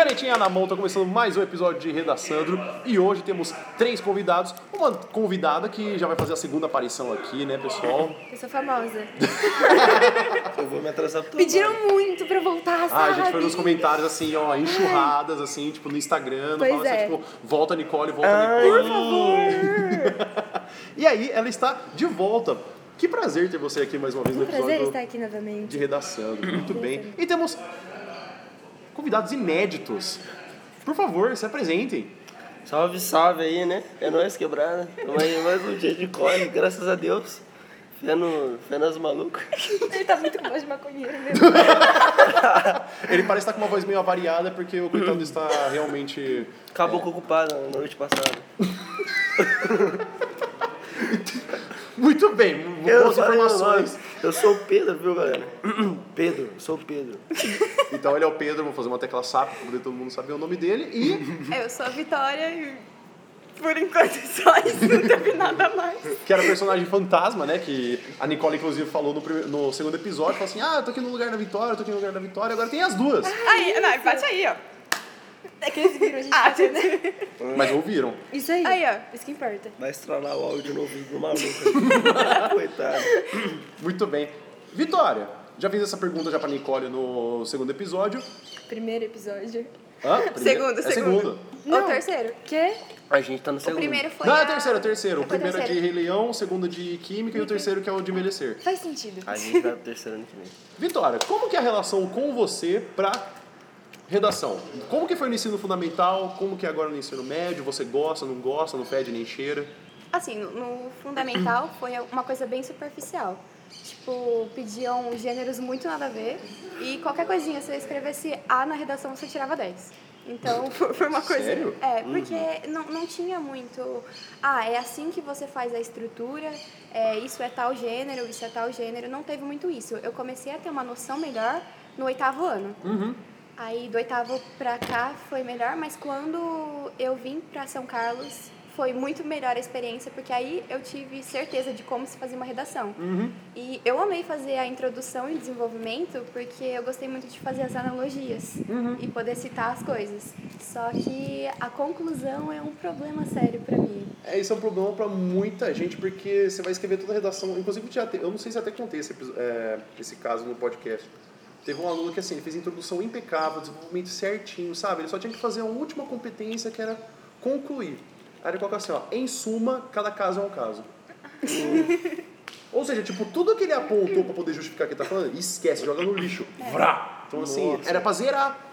Canetinha na mão, tá começando mais um episódio de Redaçandro e hoje temos três convidados. Uma convidada que já vai fazer a segunda aparição aqui, né, pessoal? Eu sou famosa. Eu vou me atrasar pro Pediram muito pra eu voltar, Ah, sabe? a gente foi nos comentários assim, ó, enxurradas, assim, tipo, no Instagram, Pois falando assim, é. tipo, volta Nicole, volta Ai. Nicole. Por favor. E aí, ela está de volta. Que prazer ter você aqui mais uma vez no Um prazer episódio estar aqui novamente. de redação. Muito bem. E temos convidados inéditos. Por favor, se apresentem. Salve, salve aí, né? É nóis quebrada. Tamo aí mais um dia de corre, graças a Deus. Fé, no, fé nas malucas. Ele tá muito com voz de maconheiro mesmo. Ele parece estar com uma voz meio avariada porque o coitado está realmente. Acabou com ocupado na noite passada. Muito bem, boas informações. Eu sou o Pedro, viu, galera? Pedro, eu sou o Pedro. Então ele é o Pedro, vou fazer uma tecla SAP para poder todo mundo saber o nome dele. E Eu sou a Vitória e por enquanto só isso, não teve nada mais. que era o personagem fantasma, né? Que a Nicole, inclusive, falou no, primeiro- no segundo episódio, falou assim: ah, eu tô aqui no lugar da Vitória, eu tô aqui no lugar da Vitória, agora tem as duas. Aí, não, bate aí, ó. É que eles viram a gente Ah, fazendo. Mas ouviram. Isso aí. Aí, ó. Isso que importa. Vai estralar o áudio no ouvido do maluco. Coitado. Muito bem. Vitória, já fiz essa pergunta já pra Nicole no segundo episódio. Primeiro episódio. Hã? Primeiro? Segundo, é segundo. segundo. Não. O terceiro. Quê? A gente tá no O segundo. primeiro foi. Não, é a- o terceiro, é o terceiro. O Foi primeiro é de terceiro. Rei Leão, o segundo de Química e o terceiro que é o de Envelhecer. Faz sentido. A gente vai pro terceiro ano que vem. Vitória, como que é a relação com você pra redação? Como que foi no ensino fundamental? Como que é agora no ensino médio? Você gosta, não gosta, não fede nem cheira? Assim, no, fundamental foi uma coisa bem superficial. Tipo, pediam gêneros muito nada a ver e qualquer coisinha, se eu escrevesse A na redação, você tirava 10. Então, foi uma coisa... Sério? É, porque não, não tinha muito... Ah, é assim que você faz a estrutura, é, isso é tal gênero, isso é tal gênero. Não teve muito isso. Eu comecei a ter uma noção melhor no oitavo ano. Aí do oitavo pra cá foi melhor, mas quando eu vim pra São Carlos foi muito melhor a experiência, porque aí eu tive certeza de como se fazia uma redação. E eu amei fazer a introdução e desenvolvimento, porque eu gostei muito de fazer as analogias e poder citar as coisas. Só que a conclusão é um problema sério pra mim. É, isso é um problema pra muita gente, porque você vai escrever toda a redação. Inclusive, eu não sei se até contei esse, é, esse caso no podcast. Teve um aluno que assim, ele fez a introdução impecável, desenvolvimento certinho, sabe? Ele só tinha que fazer a última competência que era concluir. Aí ele coloca assim, ó, em suma, cada caso é um caso. Ou seja, tipo, tudo que ele apontou pra poder justificar o que ele tá falando, esquece, joga no lixo. Vrá! Então assim, Nossa. era pra zerar.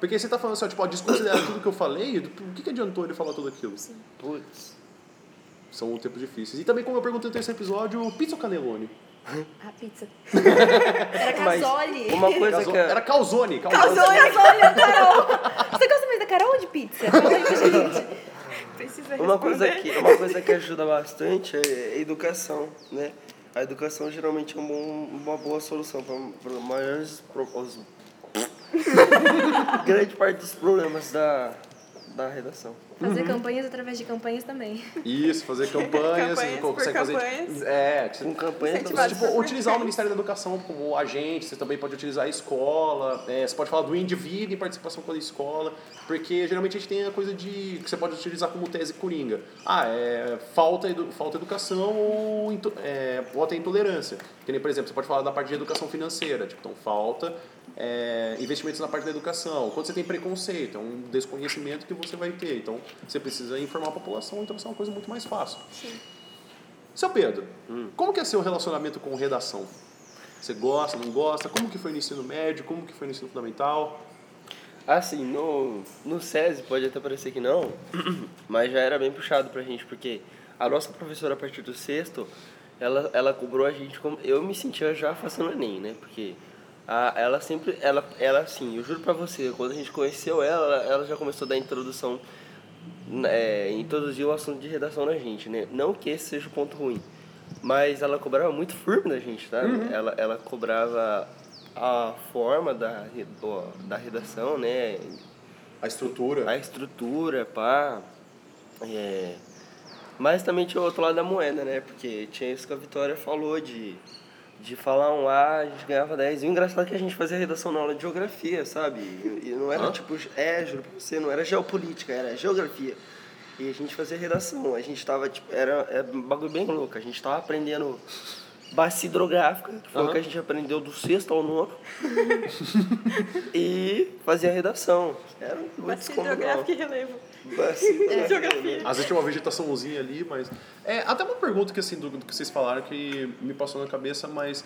Porque você tá falando assim, ó, tipo, ó, desconsiderar tudo que eu falei, o que, que adiantou ele falar tudo aquilo? Putz. São tempos difíceis. E também, como eu perguntei no terceiro episódio, pizza ou canelone? A pizza. Era casole. Uma coisa Caso- que é... Era calzone. Calzone. Casole, casole, Carol. Você gosta mais da Carol ou de pizza? Fala aí pra gente. Precisa Uma coisa, que, uma coisa que ajuda bastante é a educação, né? A educação geralmente é um bom- uma boa solução para maiores pro- os- grande parte dos problemas da, da redação. Fazer campanhas através de campanhas também. Isso, fazer campanhas. Campanhas você por consegue fazer. campanhas. É, Com campanha Incentivar Tipo, por- utilizar o Ministério da Educação como agente, você também pode utilizar a escola, é, você pode falar do indivíduo em participação com a escola, porque geralmente a gente tem a coisa de que você pode utilizar como tese coringa. Ah, é falta, edu, falta educação ou é, ou até intolerância. Que nem, por exemplo, você pode falar da parte de educação financeira, tipo, então falta é, investimentos na parte da educação. Quando você tem preconceito, é um desconhecimento que você vai ter. Então, você precisa informar a população, então isso é uma coisa muito mais fácil. Sim. Seu Pedro, como que é seu relacionamento com redação? Você gosta, não gosta? Como que foi no ensino médio? Como que foi no ensino fundamental? Assim, no, no SESI pode até parecer que não, mas já era bem puxado pra gente, porque a nossa professora, a partir do sexto, ela, ela cobrou a gente como. Eu me sentia já fazendo Enem, né? Porque ela sempre. Ela, ela, assim, eu juro pra você, quando a gente conheceu ela, ela já começou a dar introdução, é, introduzir o assunto de redação na gente, né? Não que esse seja o ponto ruim, mas ela cobrava muito firme da gente, tá? Ela, ela cobrava a forma da, da redação, né? A estrutura? A estrutura, pá. É... Mas também tinha o outro lado da moeda, né? Porque tinha isso que a Vitória falou de de falar um A, a gente ganhava 10. E o engraçado é que a gente fazia redação na aula de geografia, sabe? E e não era Hã? tipo, é, juro pra você, não era geopolítica, era geografia. E a gente fazia redação, a gente tava, tipo, era, era um bagulho bem louco, a gente tava aprendendo base hidrográfica, que foi o que a gente aprendeu do sexto ao nono. e fazia redação. Era muito Bate descomunal. hidrográfico e relevo. Base hidrográfica. Geografia. Às vezes tinha uma vegetaçãozinha ali, mas. É, até uma pergunta que assim, do, do que vocês falaram que me passou na cabeça, mas.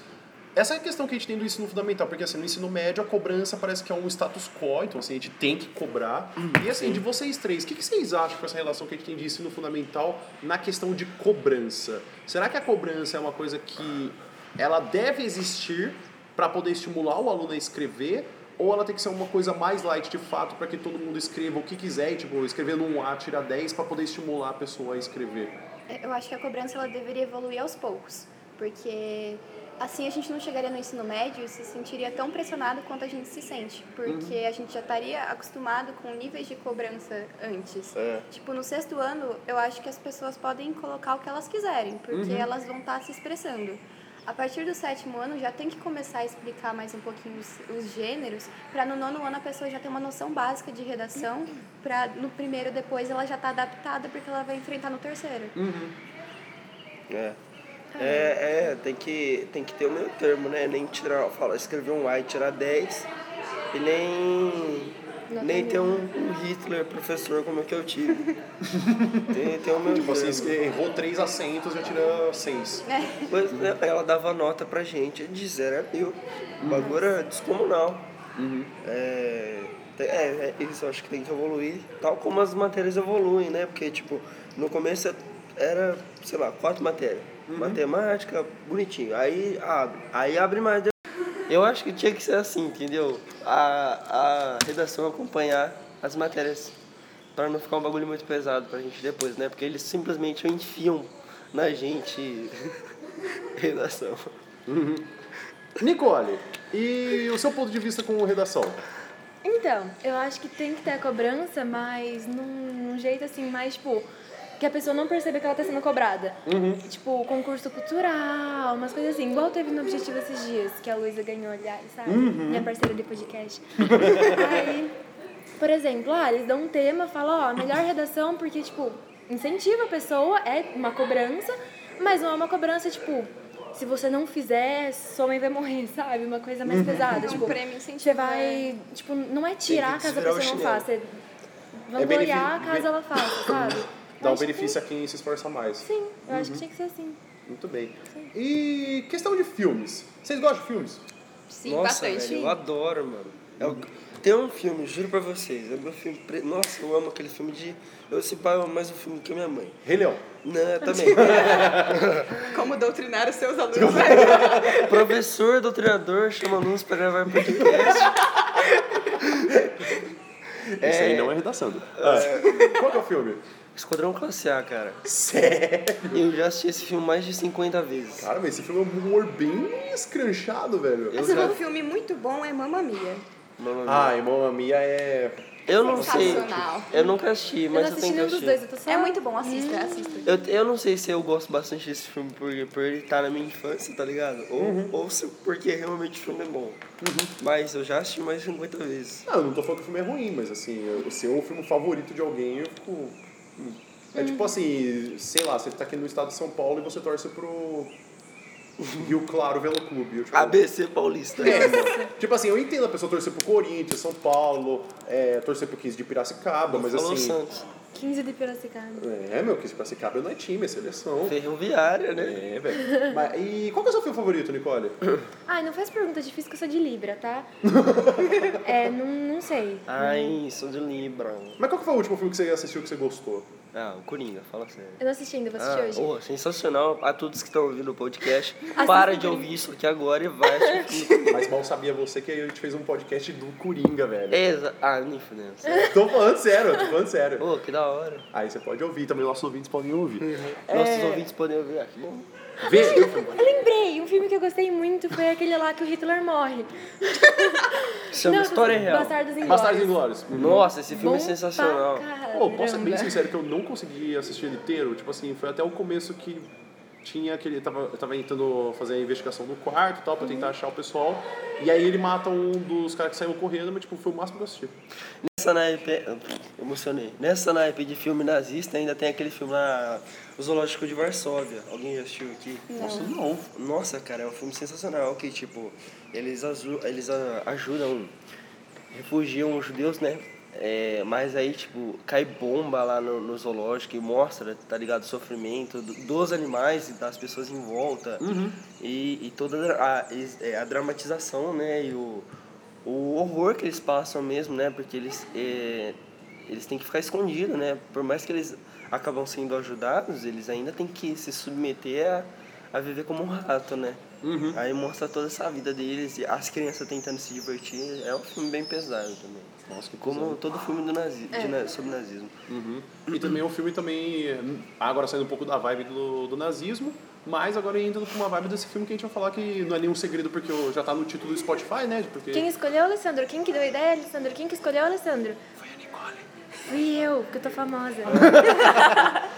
Essa é a questão que a gente tem do ensino fundamental, porque assim, no ensino médio a cobrança parece que é um status quo, então assim, a gente tem que cobrar. E assim, de vocês três, o que, que vocês acham com essa relação que a gente tem de ensino fundamental na questão de cobrança? Será que a cobrança é uma coisa que ela deve existir para poder estimular o aluno a escrever? Ou ela tem que ser uma coisa mais light de fato para que todo mundo escreva o que quiser e, tipo, escrevendo um A, tira 10 para poder estimular a pessoa a escrever? É, Eu acho que a cobrança ela deveria evoluir aos poucos, porque assim a gente não chegaria no ensino médio e se sentiria tão pressionado quanto a gente se sente, porque a gente já estaria acostumado com níveis de cobrança antes. É. Tipo, no sexto ano, eu acho que as pessoas podem colocar o que elas quiserem, porque elas vão estar se expressando. A partir do sétimo ano, já tem que começar a explicar mais um pouquinho os, os gêneros, para no nono ano a pessoa já ter uma noção básica de redação, para no primeiro depois ela já tá adaptada, porque ela vai enfrentar no terceiro. É. É, é, tem que, tem que ter o meio termo, né? Nem tirar, fala, escrever um A e tirar 10. E nem, Não nem tem ter um, um Hitler professor como é que eu tive. tem, tem o meu Tipo assim, errou três acentos, já tira seis. Pois, né, ela dava nota pra gente de zero a mil. O bagulho era descomunal. É, te- é, é, isso eu acho que tem que evoluir, tal como as matérias evoluem, né? Porque, tipo, no começo era, sei lá, quatro matérias. Matemática, bonitinho. Aí abre. Aí abre mais. Eu acho que tinha que ser assim, entendeu? A, a redação acompanhar as matérias. Pra não ficar um bagulho muito pesado pra gente depois, né? Porque eles simplesmente enfiam na gente redação. Nicole, e o seu ponto de vista com redação? Então, eu acho que tem que ter a cobrança, mas num, num jeito assim, mais tipo. Que a pessoa não perceba que ela tá sendo cobrada. Tipo, concurso cultural, umas coisas assim. Igual teve no Objetivo esses dias, que a Luísa ganhou, aliás, sabe? Minha parceira de podcast. Aí, por exemplo, ah, eles dão um tema, falam, ó, melhor redação, porque, tipo, incentiva a pessoa, é uma cobrança, mas não é uma cobrança, tipo, se você não fizer, sua mãe vai morrer, sabe? Uma coisa mais pesada. É um tipo, prêmio incentivo, Você vai, tipo, não é tirar caso a pessoa não faça, é vangloriar caso ela faça, sabe? Dá um Acho que- benefício a quem se esforça mais. Sim, eu acho que tinha que ser assim. Muito bem. E questão de filmes. Vocês gostam de filmes? Sim, Nossa, bastante. velho, eu adoro, mano. É o- Tem um filme, juro pra vocês, é meu filme. pre- Nossa, eu amo aquele filme de. Eu se pá, eu amo mais um filme que a minha mãe. Rei Leão. Não, eu também. Como doutrinar os seus alunos. Professor, doutrinador, chama alunos pra gravar podcast. Esse aí não é redação. Ah, Qual que é o filme? Esquadrão Classe A, cara. Sério? Eu já assisti esse filme mais de 50 vezes. Cara, mas esse filme é um humor bem escranchado, velho. Eu Esse já. um filme muito bom é Mamma Mia. Mamma Mia. Ah, e Mamma Mia é... eu não sei. sensacional. Eu nunca assisti, Eu mas não eu, assisti tenho que nenhum dos assistir. dois, eu tô só... É muito bom, assista, assista. Eu, eu não sei se eu gosto bastante desse filme por, por ele estar na minha infância, tá ligado? Ou, Uhum. ou se, porque realmente o filme é bom. Mas eu já assisti mais de 50 vezes. Não, eu não tô falando que o filme é ruim, mas assim, eu- se é o filme favorito de alguém, eu fico... É tipo assim, sei lá, você tá aqui no estado de São Paulo e você torce pro Rio Claro Velo Clube. Tipo, ABC Paulista. É, tipo assim, eu entendo a pessoa torcer pro Corinthians, São Paulo, é, torcer pro 15 de Piracicaba, mas Falou assim. Santos. 15 de Piracicaba. É, meu, 15 de Piracicaba não é time, é seleção. Ferroviária, né? É, velho. Mas, E qual que é o seu filme favorito, Nicole? Ai, não faz pergunta difícil que eu sou de Libra, tá? é, não, não sei. Ai, sou de Libra. Mas qual que foi o último filme que você assistiu que você gostou? Ah, o Coringa, fala sério. Eu não assisti ainda, vou assistir Ah, hoje. oh, sensacional. A todos que estão ouvindo o podcast, para de ouvir isso aqui agora e vai assistir. Mas mal sabia você que a gente fez um podcast do Coringa, velho. Exa ah, nem fudendo. Tô falando sério, tô falando sério. Ô, que da hora. Aí você pode ouvir, também nossos ouvintes podem ouvir. Nossos ouvintes podem ouvir. Ah, que bom. Vê, Eu lembrei, um filme que eu gostei muito foi aquele lá que o Hitler morre. Isso é uma Não, história real. Bastardos Inglórios. Bastardos Inglórios. Nossa, esse filme Bom é sensacional. Pô, posso ser bem sincero que eu não consegui assistir ele inteiro? Tipo assim, foi até o começo que tinha aquele. Tava, tava tentando fazer a investigação no quarto e tal, pra tentar achar o pessoal. E aí ele mata um dos caras que saiu correndo, mas tipo, foi o máximo que eu assisti. Nessa naipe, emocionei. Nessa naipe de filme nazista ainda tem aquele filme lá, O Zoológico de Varsóvia. Alguém já assistiu aqui? Nossa, não. Nossa, cara, é um filme sensacional que, tipo, eles, eles ajudam, refugiam os judeus, né? É, mas aí, tipo, cai bomba lá no, no zoológico e mostra, tá ligado, o sofrimento do- dos animais e das pessoas em volta. E, e toda a, é, a dramatização, né? E o, o horror que eles passam mesmo, né? Porque eles, é, eles têm que ficar escondidos, né? Por mais que eles acabam sendo ajudados, eles ainda têm que se submeter a, a viver como um rato, né? Aí mostra toda essa vida deles e as crianças tentando se divertir. É um filme bem pesado também. Nossa, que Como todo filme do nazi de na- sobre nazismo. Uhum. E também o filme também, agora saindo um pouco da vibe do, do nazismo, mas agora indo pra uma vibe desse filme que a gente vai falar que não é nenhum segredo porque eu- já tá no título do Spotify, né? Porque... Quem escolheu, Alessandro? Quem que deu a ideia, Alessandro? Quem que escolheu, Alessandro? Foi a Nicole. Fui eu, porque eu tô famosa.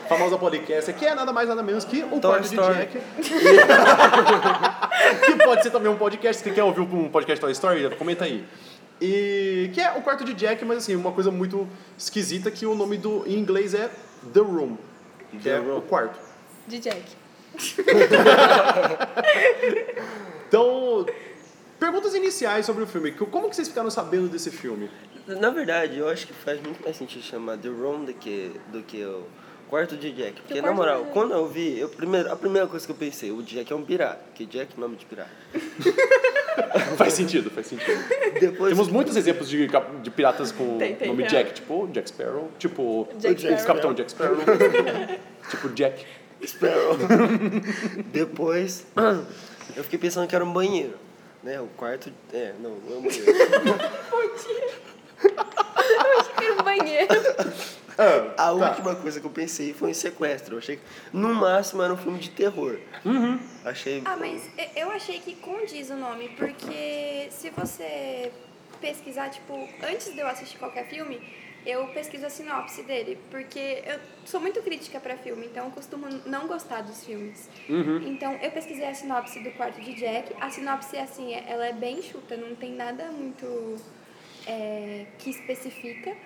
Famosa podcast, que é nada mais nada menos que o Toy de Story. Jack. que pode ser também um podcast. Se quer ouvir um podcast Toy Story, comenta aí. E que é o quarto de Jack, mas assim, uma coisa muito esquisita que o nome do em inglês é The Room, que The é Room. o quarto. De Jack. Então, perguntas iniciais sobre o filme. Como que vocês ficaram sabendo desse filme? Na verdade, eu acho que faz muito mais sentido chamar The Room do que, do que o quarto de Jack. Porque, na moral, de- quando eu vi, eu, primeiro, a primeira coisa que eu pensei, o Jack é um pirata. Que Jack é nome de pirata. faz sentido, faz sentido. Depois, Temos muitos exemplos de, de piratas com Tem, tem, nome é. Jack, tipo Jack Sparrow, tipo Jack o Sparrow. Capitão Jack Sparrow, tipo Jack. Sparrow. Depois, eu fiquei pensando que era um banheiro. Né? O quarto. É, não, não é um banheiro. Era um banheiro. A última coisa que eu pensei foi em sequestro. Eu achei que no máximo era um filme de terror. Achei. Ah, mas eu achei que condiz o nome, porque se você pesquisar, tipo, antes de eu assistir qualquer filme, eu pesquiso a sinopse dele, porque eu sou muito crítica pra filme, então eu costumo não gostar dos filmes. Então eu pesquisei a sinopse do quarto de Jack. A sinopse, assim, é- ela é bem chuta, não tem nada muito é, que especifica.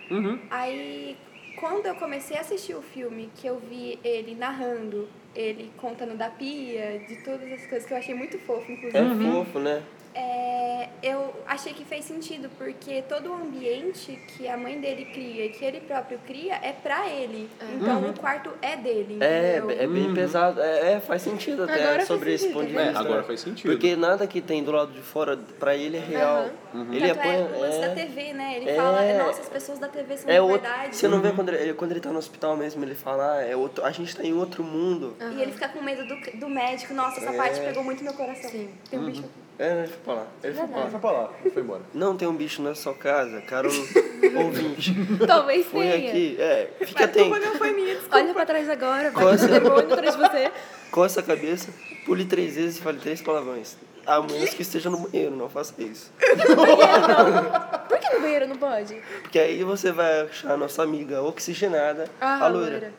Aí, quando eu comecei a assistir o filme, que eu vi ele narrando, ele contando da pia, de todas as coisas que eu achei muito fofo, inclusive. É fofo, né? É, eu achei que fez sentido, porque todo o ambiente que a mãe dele cria e que ele próprio cria é pra ele. Então o quarto é dele, É, entendeu? é bem pesado. É, é, faz sentido até Agora sobre esse sentido, ponto de tá É, vista. agora né? faz sentido. Porque nada que tem do lado de fora, pra ele é real. Ele Tanto é, o lance da é, TV, né? Ele é- fala, nossa, as pessoas da TV são é de verdade. Você não vê quando ele, quando ele tá no hospital mesmo, ele fala, ah, é outro, a gente tá em outro mundo. E ele fica com medo do, do médico. Nossa, essa É. parte pegou muito meu coração. Sim. Tem um bicho. É, ele foi pra lá. Ele foi pra lá. Foi pra lá, foi embora. Não tem um bicho na sua casa, caro ouvinte. Talvez Foi tenha. aqui, é, fica Mas atento. não foi minha, desculpa. Olha pra trás agora, vai Coça. ter demônio atrás de você. Coça a cabeça, pule três vezes e fale três palavrões. A menos que esteja no banheiro, não faça isso. Por que no banheiro não pode? Porque aí você vai achar a nossa amiga oxigenada, Ah, a loira.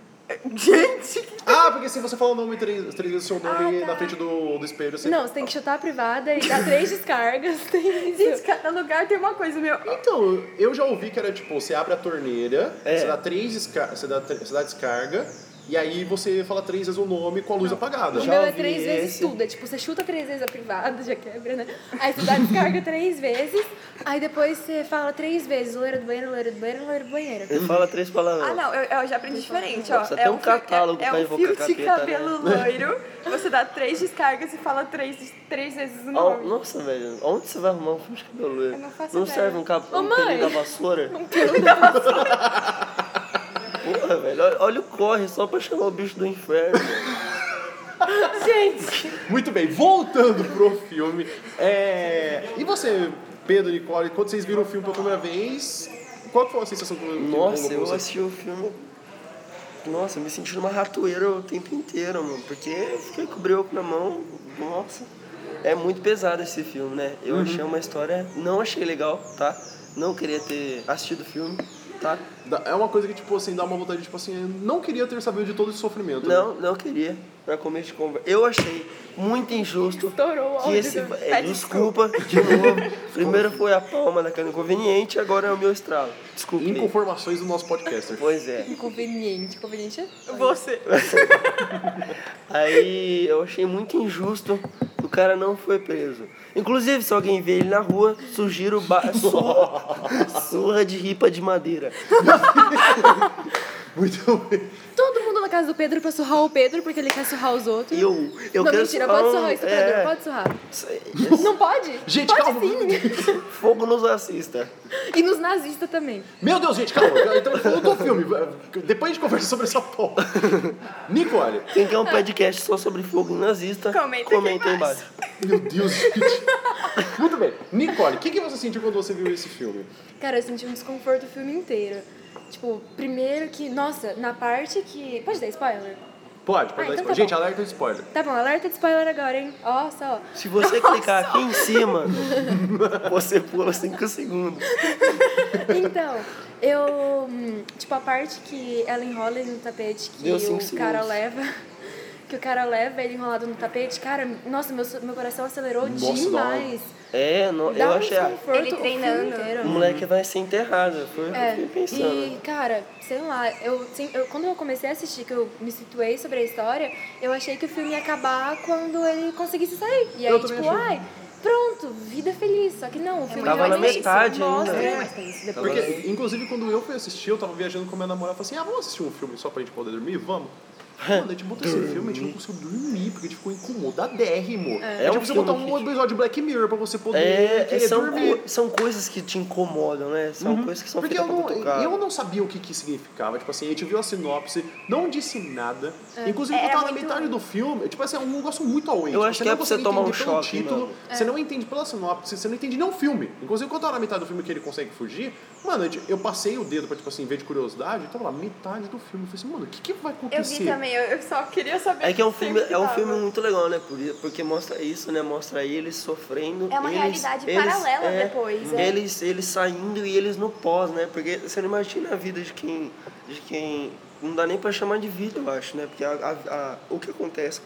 Gente, Ah, porque se você falar o nome três, três vezes o seu nome Ah, tá. na frente do, do espelho, você. Não, você tem que chutar a privada e dar três descargas. Tem isso. gente, cada lugar tem uma coisa, meu. Então, eu já ouvi que era tipo, você abre a torneira, É. você dá três desca você dá, você dá descarga, e aí você fala três vezes o nome com a luz apagada. O Já meu é três vezes esse. tudo. É tipo, você chuta três vezes a privada, já quebra, né? Aí você dá descarga três vezes. Aí depois você fala três vezes, loira do banheiro, loira do banheiro, loira do banheiro. Ele fala três palavras. Ah, não, eu, eu já aprendi diferente, ó. Nossa, é tem um fio- catálogo é, é pra um invocar fio de capeta, cabelo né? loiro, você dá três descargas e fala três, três vezes o nome. nossa, velho, onde você vai arrumar um fio de cabelo loiro? Eu não faço Não ideia. serve um, cap... Ô, um mãe. pelinho da vassoura? Porra, velho, olha, olha o corre só pra chamar o bicho do inferno. Gente, Muito bem, voltando pro filme. É... E você, Pedro, Nicole, quando vocês viram o filme pela primeira vez, qual foi a sensação que Nossa, eu assisti o filme. Nossa, eu me senti numa ratoeira o tempo inteiro, mano. Porque eu fiquei com o brioco na mão. Nossa. É muito pesado esse filme, né? Eu achei uma história. Não achei legal, tá? Não queria ter assistido o filme. Tá? É uma coisa que, tipo assim, dá uma vontade, tipo assim, eu não queria ter sabido de todo esse sofrimento. né? Não, não queria. Pra começo de conversa. Eu achei muito injusto Estourou que esse. do- É, desculpa, de novo. Primeiro foi a palma daquela inconveniente, agora é o meu estralo. Desculpa. Inconformações do nosso podcaster. Pois é. Inconveniente. Conveniente é? Você. Aí eu achei muito injusto o cara não foi preso. Inclusive, se alguém vê ele na rua, sugiro ba... surra, de ripa de madeira. Muito bem. Todo mundo na casa do Pedro pra surrar o Pedro, porque ele quer surrar os outros. E eu, eu não, quero mentira, surrar pode um- surrar o estuprador, é, pode surrar. isso aí, Não pode? Gente, pode calma. sim. Fogo nos assista. E nos nazistas também. Meu Deus, gente, calma. Então, falando do filme. Depois a gente conversa sobre essa porra. Nicole. Quem quer um podcast só sobre fogo nazista, Comenta comenta aí embaixo. embaixo. Meu Deus, gente. Muito bem. Nicole, o que, que você sentiu quando você viu esse filme? Cara, eu senti um desconforto o filme inteiro. Tipo, primeiro que, nossa, na parte que. Pode dar spoiler? Pode, pode Ah, dar então spoiler. tá gente, bom. alerta de spoiler. Tá bom, alerta de spoiler agora, hein? Ó, só. Se você clicar aqui em cima, você pula 5 segundos. Então, eu. hum, Tipo, a parte que ela enrola no tapete, que Deu o cara segundos. leva. Que o cara leva ele enrolado no tapete, cara, nossa, meu, meu coração acelerou Nossa, demais. É, no, Dá eu um achei. Ele o filme treinando. inteiro. O moleque vai ser enterrado. Foi o que eu É, fiquei pensando. e cara, sei lá, eu, sim, eu- quando eu comecei a assistir, que eu me situei sobre a história, eu achei que o filme ia acabar quando ele conseguisse sair. E aí, Eu tipo, achei. ai, pronto, vida feliz. Só que não, o filme Tava na metade mostra ainda. É, mais tenso depois. Porque, inclusive, quando eu fui assistir, eu tava viajando com a minha namorada e falei assim: ah, vamos assistir um filme só pra gente poder dormir? Vamos. Mano, a gente botou esse filme, a gente não conseguiu dormir, porque a gente ficou incomodadérrimo. É, É a gente um precisa botar um que- episódio de Black Mirror pra você poder É, querer são, dormir. co- são coisas que te incomodam, né? São coisas que são Porque eu não, eu não sabia o que, que significava. Tipo assim, a gente viu a sinopse, não disse nada. Inclusive, Era quando tava na muito- metade do filme, tipo assim, é um negócio muito away. Eu tipo, acho que não é pra você tomar um choque, título. Você não entende pela sinopse, você não entende nem o filme. Inclusive, quando tava na metade do filme que ele consegue fugir, mano, eu, eu passei o dedo pra, tipo assim, ver de curiosidade, e tava lá, metade do filme. Eu falei assim, mano, o que, que vai Eu acontecer? vi também, eu, eu só queria saber. É que é um filme, é um filme muito legal, né? Por- Porque mostra isso, né? Mostra eles sofrendo. É uma eles, realidade eles- paralela é, depois, é. Eles, eles saindo e eles no pós, né? Porque você não imagina a vida de quem. De quem. Não dá nem pra chamar de vida, eu acho, né? Porque a, a- a- o que acontece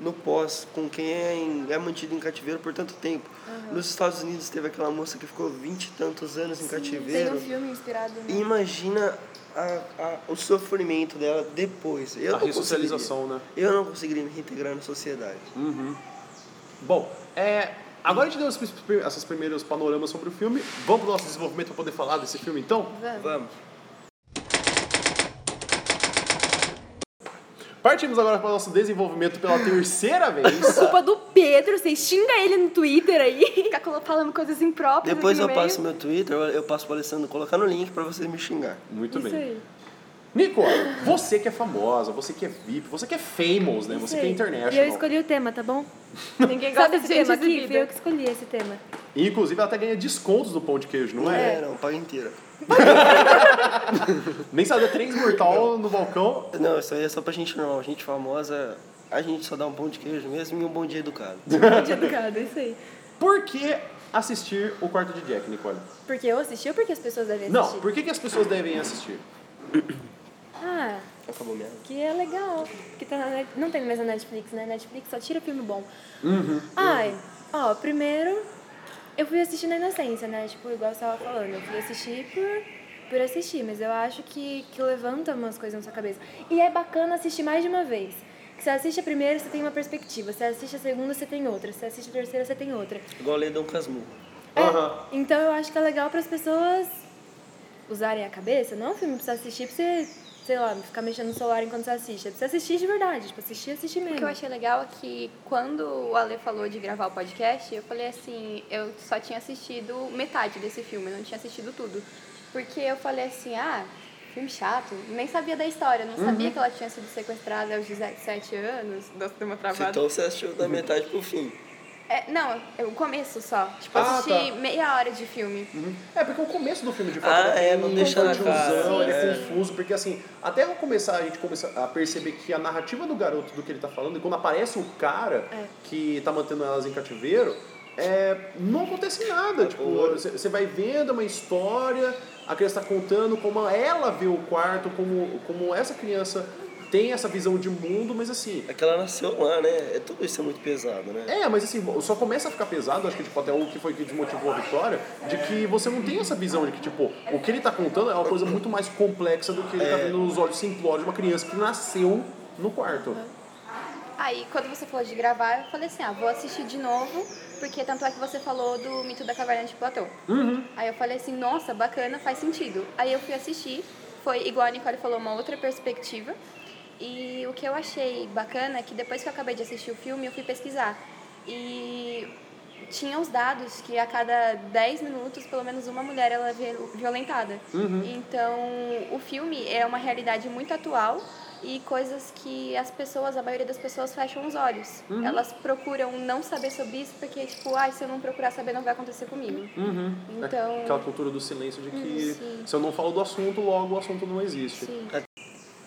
no pós com quem é, em- é mantido em cativeiro por tanto tempo. Nos Estados Unidos teve aquela moça que ficou vinte e tantos anos em Tem cativeiro. um filme inspirado no... imagina a- a- o sofrimento dela depois. Eu A não ressocialização, né? Eu não conseguiria me reintegrar na sociedade. Bom, é, agora a gente deu esses pri- esses primeiros panoramas sobre o filme. Vamos pro nosso desenvolvimento pra poder falar desse filme, então? Vamos. Partimos agora para o nosso desenvolvimento pela terceira vez. Culpa do Pedro, você xinga ele no Twitter aí. Ficar colo- falando coisas impróprias Depois eu meio. passo meu Twitter, eu- passo pro Alessandro colocar no link pra vocês me xingar. Muito Isso bem. aí. Nicole, você que é famosa, você que é VIP, você que é famous, né? Você que é international. E eu escolhi o tema, tá bom? Ninguém gosta Sabe de esse gente tema aqui? Fui eu que escolhi esse tema. E, inclusive, ela até ganha descontos no pão de queijo, não é? É, não, paga inteira. Mensalada 3 mortal no balcão. Não, isso aí é só pra gente normal. Gente famosa, a gente só dá um pão de queijo mesmo e um bom dia educado. De educado, isso aí. Por que assistir o quarto de Jack, Nicole? Porque eu assisti ou porque as pessoas devem assistir? Não, por que, que as pessoas devem assistir? Ah, Acabou mesmo. que é legal. Que tá na net... Não tem mais na Netflix, né? Netflix só tira filme bom. Ai, ó, primeiro eu fui assistir na inocência, né? Tipo, igual você tava falando. Eu fui assistir por, por assistir, mas eu acho que, que levanta umas coisas na sua cabeça. E é bacana assistir mais de uma vez. Que você assiste a primeira, você tem uma perspectiva. Você assiste a segunda, você tem outra. Você assiste a terceira, você tem outra. Igual ler Dom Casmurro. É, Aham. Então eu acho que é legal para as pessoas usarem a cabeça. Não é um filme pra você assistir pra você, sei lá, ficar mexendo no celular enquanto você assiste. É pra você assistir de verdade. Tipo, assistir, assistir mesmo. O que eu achei legal é que quando o Ale falou de gravar o podcast, eu falei assim, eu só tinha assistido metade desse filme, eu não tinha assistido tudo. Porque eu falei assim, ah, filme chato, nem sabia da história, não Uhum. sabia que ela tinha sido sequestrada aos 17 anos, nossa, deu uma travada. Então você assistiu da metade pro fim. É, não, é o começo só. Tipo, Ah, assisti tá. meia hora de filme. É, porque o começo do filme, de fato, Ah, é, não deixa na confusão, cara. ele é É. confuso, porque assim, até eu começar, a gente começar a perceber que a narrativa do garoto, do que ele tá falando, e quando aparece o cara que tá mantendo elas em cativeiro, é, não acontece nada. Tipo, você você vai vendo uma história, a criança está contando como ela vê o quarto, como, como essa criança tem essa visão de mundo, mas assim. É que ela nasceu lá, né? É, tudo isso é muito pesado, né? É, mas assim, só começa a ficar pesado, acho que tipo, até o que foi que desmotivou a Vitória, de que você não tem essa visão de que, tipo, o que ele tá contando é uma coisa muito mais complexa do que ele tá vendo nos olhos simplórios de uma criança que nasceu no quarto. Aí, quando você falou de gravar, eu falei assim, ah, vou assistir de novo, porque tanto é que você falou do mito da caverna de Platão. Aí eu falei assim, nossa, bacana, faz sentido. Aí eu fui assistir, foi igual a Nicole falou, uma outra perspectiva. E o que eu achei bacana é que depois que eu acabei de assistir o filme, eu fui pesquisar. E tinha os dados que a cada 10 minutos, pelo menos uma mulher ela é vi- violentada. Então, o filme é uma realidade muito atual e coisas que as pessoas, a maioria das pessoas fecham os olhos. Elas procuram não saber sobre isso porque, tipo, ai, se eu não procurar saber, não vai acontecer comigo. Então, Aquela cultura do silêncio de que Uhum, se eu não falo do assunto, logo o assunto não existe. Sim.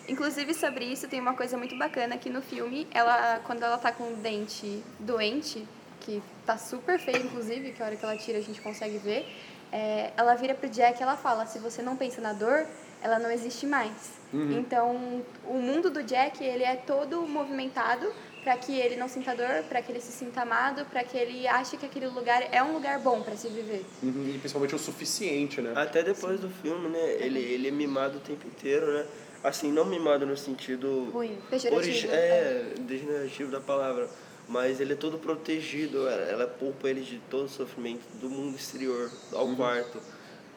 Inclusive sobre isso tem uma coisa muito bacana que no filme, ela quando ela tá com o dente doente, que tá super feio inclusive, que a hora que ela tira a gente consegue ver, é, ela vira pro Jack e ela fala, se você não pensa na dor, ela não existe mais. Então, o mundo do Jack, ele é todo movimentado para que ele não sinta dor, para que ele se sinta amado, para que ele ache que aquele lugar é um lugar bom para se viver. Uhum, E principalmente o suficiente, né? Até depois do filme, né? Ele, ele é mimado o tempo inteiro, né? Assim, não mimado no sentido... Ruim, pejorativo. É, degenerativo da palavra. Mas ele é todo protegido, ela ela poupa ele de todo o sofrimento do mundo exterior, ao quarto.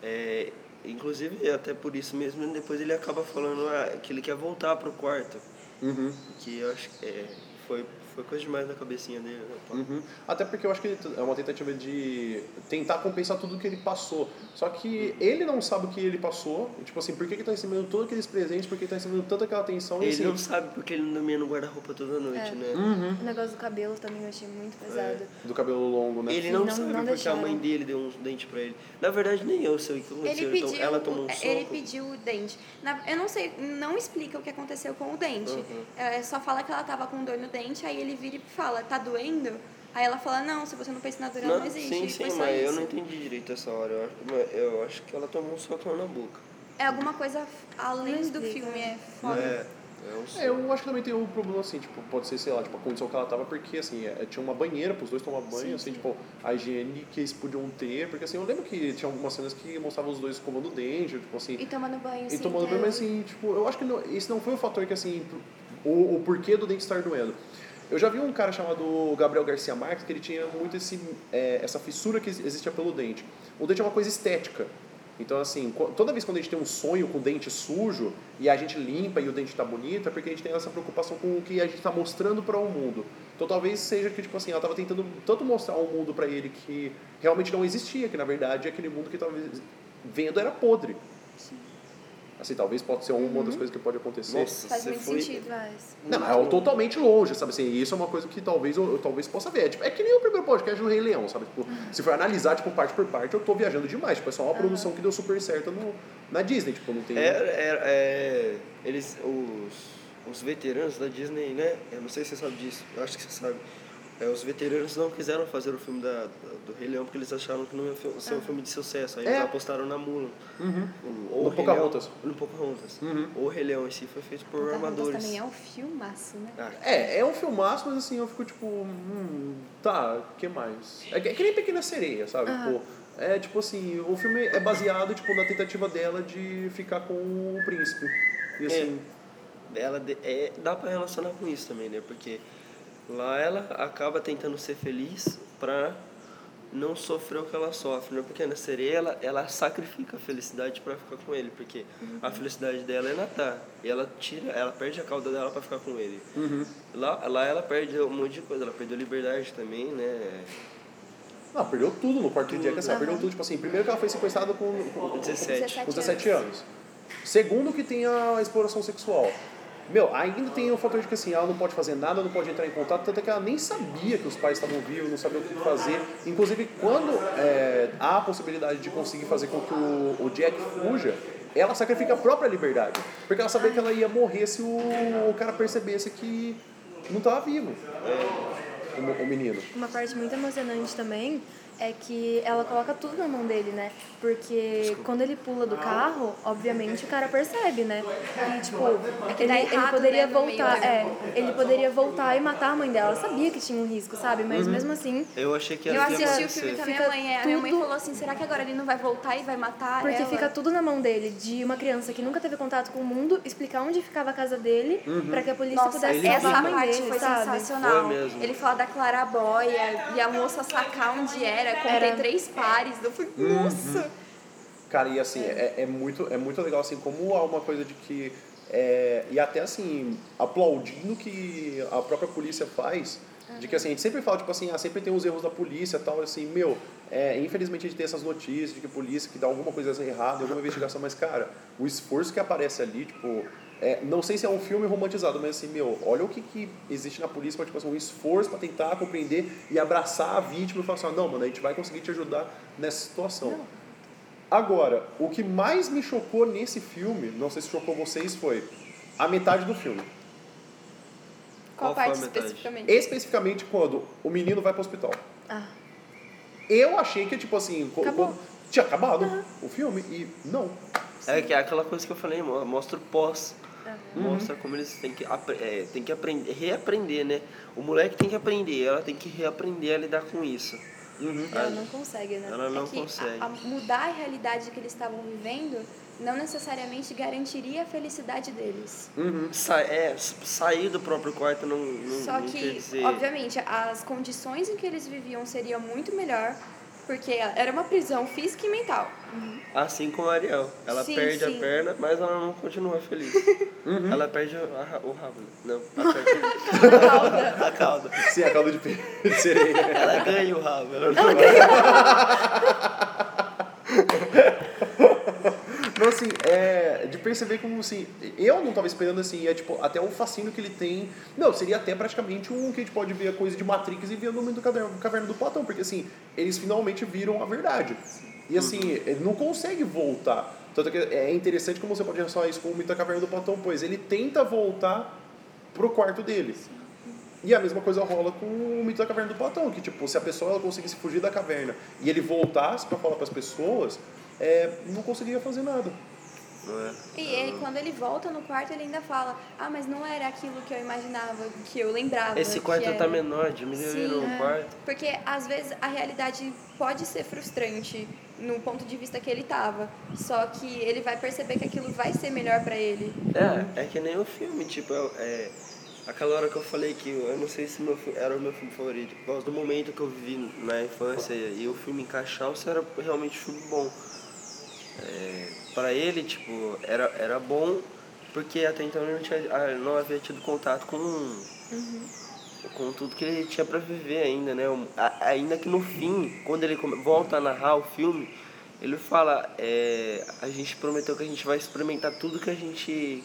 É, inclusive, até por isso mesmo, depois ele acaba falando ah, que ele quer voltar pro quarto. Uhum. Que eu acho que é, foi, foi coisa demais na cabecinha dele. Né? Uhum. Até porque eu acho que é uma tentativa de tentar compensar tudo que ele passou. Só que ele não sabe o que ele passou. e, Tipo assim, por que ele tá recebendo todos aqueles presentes, por que ele tá recebendo tanta aquela atenção. Ele assim, não sabe porque ele não dormia no guarda-roupa toda noite, É. né? Uhum. O negócio do cabelo também eu achei muito pesado. Do cabelo longo, né? Ele não, Não- sabe não porque deixaram. a mãe dele deu uns dentes pra ele. Na verdade, nem eu sei o que aconteceu. Ele pediu, ela tomou um soco. ele pediu o dente. Na- eu não sei, não explica o que aconteceu com o dente. Uhum. É, só fala que ela tava com dor no dente, aí ele vira e fala, tá doendo? Aí ela fala, não, se você não pensa na dor, ela não, existe. sim, sim, mas eu isso. não entendi direito essa hora. Eu acho, eu acho que ela tomou um socão na boca. É alguma coisa além Não do filme, né? é foda. É, é eu acho que também tem um problema assim, tipo, pode ser, sei lá, tipo, a condição que ela tava, porque assim, é, tinha uma banheira pros dois tomar banho, assim, tipo, a higiene que eles podiam ter, porque assim, eu lembro que tinha algumas cenas que mostravam os dois escovando o dente, tipo assim, E tomando banho, E sim, tomando é. banho, mas assim, tipo, eu acho que não, esse não foi o fator que, assim, o, o porquê do dente estar doendo. Eu já vi um cara chamado Gabriel Garcia Marques que ele tinha muito esse, é, essa fissura que existia pelo dente. O dente é uma coisa estética. Então, assim, toda vez quando a gente tem um sonho com o dente sujo e a gente limpa e o dente está bonito, é porque a gente tem essa preocupação com o que a gente está mostrando para o mundo. Então, talvez seja que, tipo assim, ela estava tentando tanto mostrar um mundo para ele que realmente não existia, que na verdade aquele mundo que estava vendo era podre. Assim, talvez pode ser uma das coisas que pode acontecer. Nossa, Faz você muito foi... sentido. Mas. Não, mas é totalmente longe, sabe assim? Isso é uma coisa que talvez eu, eu talvez possa ver. É, tipo, é que nem o primeiro podcast do Rei Leão, sabe? Tipo, se for analisar, tipo, parte por parte, eu tô viajando demais. Tipo, é só uma produção que deu super certo no, na Disney, tipo, não tem... É, é, é, eles, os, os veteranos da Disney, né? Eu não sei se você sabe disso, eu acho que você sabe. É, os veteranos não quiseram fazer o filme da, do Rei Leão porque eles acharam que não ia ser um filme de sucesso. Aí É. eles apostaram na Mulan. Uhum. O- No Pocahontas. Leão- No Pocahontas. Uhum. O Rei Leão em si foi feito por armadores. também é um filmaço, né? Ah, É, é um filmaço, mas assim, eu fico tipo, hum, tá, o que mais? É que, é que nem Pequena Sereia, sabe? Tipo, é tipo assim, o filme é baseado tipo, na tentativa dela de ficar com o príncipe. E assim, ela de- é, dá pra relacionar com isso também, né? Porque lá ela acaba tentando ser feliz pra não sofrer o que ela sofre, né? Porque na sereia ela, ela sacrifica a felicidade pra ficar com ele, porque a felicidade dela é nadar. E ela tira, ela perde a cauda dela pra ficar com ele. Lá, lá ela perde um monte de coisa, ela perdeu liberdade também, né? não, perdeu tudo no quarto de Jack, assim, ela perdeu tudo, tipo assim, primeiro que ela foi sequestrada com, com, com 17. com 17 anos. Segundo que tem a exploração sexual. Meu, ainda tem o fator de que assim, ela não pode fazer nada, não pode entrar em contato, tanto é que ela nem sabia que os pais estavam vivos, não sabia o que fazer. Inclusive, quando é, há a possibilidade de conseguir fazer com que o, o Jack fuja, ela sacrifica a própria liberdade. Porque ela sabia que ela ia morrer se o, o cara percebesse que não estava vivo. O, o menino. Uma parte muito emocionante também é que ela coloca tudo na mão dele, né? Porque quando ele pula do carro, obviamente o cara percebe, né? E tipo, ele, dá ele errado, poderia né, no meio voltar, do é, ele poderia voltar e matar a mãe dela. Ela sabia que tinha um risco, sabe? Mas mesmo assim, Eu achei que Eu ia assisti o filme com a minha Fica mãe. A minha mãe tudo- falou assim: será que agora ele não vai voltar e vai matar? Porque ela? fica tudo na mão dele, de uma criança que nunca teve contato com o mundo, explicar onde ficava a casa dele, pra que a polícia Nossa, pudesse Ele salvar essa a fica- mãe parte dele, foi sabe? sensacional. Foi mesmo. Ele fala da clarabóia e a moça sacar onde era, contei Era. três pares. Eu fui, nossa! Cara, e assim, é, é, muito, é muito legal, assim, como há uma coisa de que... É, e até, assim, aplaudindo que a própria polícia faz, de que, assim, a gente sempre fala, tipo assim, ah, sempre tem os erros da polícia e tal, assim, meu, é, infelizmente a gente tem essas notícias de que a polícia que dá alguma coisa errada, alguma investigação, mas, cara, o esforço que aparece ali, tipo... É, não sei se é um filme romantizado, mas assim, meu, olha o que, que existe na polícia, pra, tipo assim, um esforço para tentar compreender e abraçar a vítima e falar assim, ah, não, mano, a gente vai conseguir te ajudar nessa situação. Agora, o que mais me chocou nesse filme, não sei se chocou vocês, foi a metade do filme. Qual, Qual parte especificamente? Especificamente quando o menino vai pro hospital. Ah. Eu achei que, tipo assim, Acabou. quando- tinha acabado o filme e não. É que é aquela coisa que eu falei, mo- mostra o pós. Mostra como eles têm que, é, têm que aprender, reaprender, né? O moleque tem que aprender, ela tem que reaprender a lidar com isso. Ela não consegue, né? Ela não é que consegue. a- a mudar a realidade que eles estavam vivendo não necessariamente garantiria a felicidade deles. Sa é, sair do próprio quarto não, não, Só não quer que, dizer... obviamente, as condições em que eles viviam seriam muito melhor, porque era uma prisão física e mental. Assim como a Ariel. Ela Sim, perde sim. a perna, mas ela não continua feliz. Uhum. Ela perde o, a o rabo. né? Não, a perna. a cauda. Sim, a caldo de, de sereia. Ela ganha o rabo. Ela não Não, assim, é, de perceber como, assim, eu não tava esperando, assim, é, tipo, até o fascínio que ele tem, não, seria até praticamente um que a gente pode ver a coisa de Matrix e ver no momento do caverna, do Platão, porque, assim, eles finalmente viram a verdade. E, assim, ele não consegue voltar. Tanto que é interessante como você pode relacionar isso com o mito da caverna do Platão, pois ele tenta voltar pro quarto dele. E a mesma coisa rola com o mito da caverna do Platão, que tipo, se a pessoa ela conseguisse fugir da caverna e ele voltasse para falar para as pessoas, é, não conseguiria fazer nada. É? E ele, quando ele volta no quarto, ele ainda fala: Ah, mas não era aquilo que eu imaginava, que eu lembrava. Esse quarto era." tá menor, diminuíram Sim, o é. quarto. Porque às vezes a realidade pode ser frustrante no ponto de vista que ele tava. Só que ele vai perceber que aquilo vai ser melhor pra ele. É, é que nem o filme, tipo, é, é aquela hora que eu falei que eu não sei se meu, era o meu filme favorito, por causa do momento que eu vivi na infância e o filme encaixar, se era realmente um filme bom. É, pra ele, tipo, era, era bom porque até então ele não, tinha, ah, não havia tido contato com, com tudo que ele tinha pra viver ainda, né? Ainda que no fim, quando ele volta a narrar o filme, ele fala, é, a gente prometeu que a gente vai experimentar tudo que a gente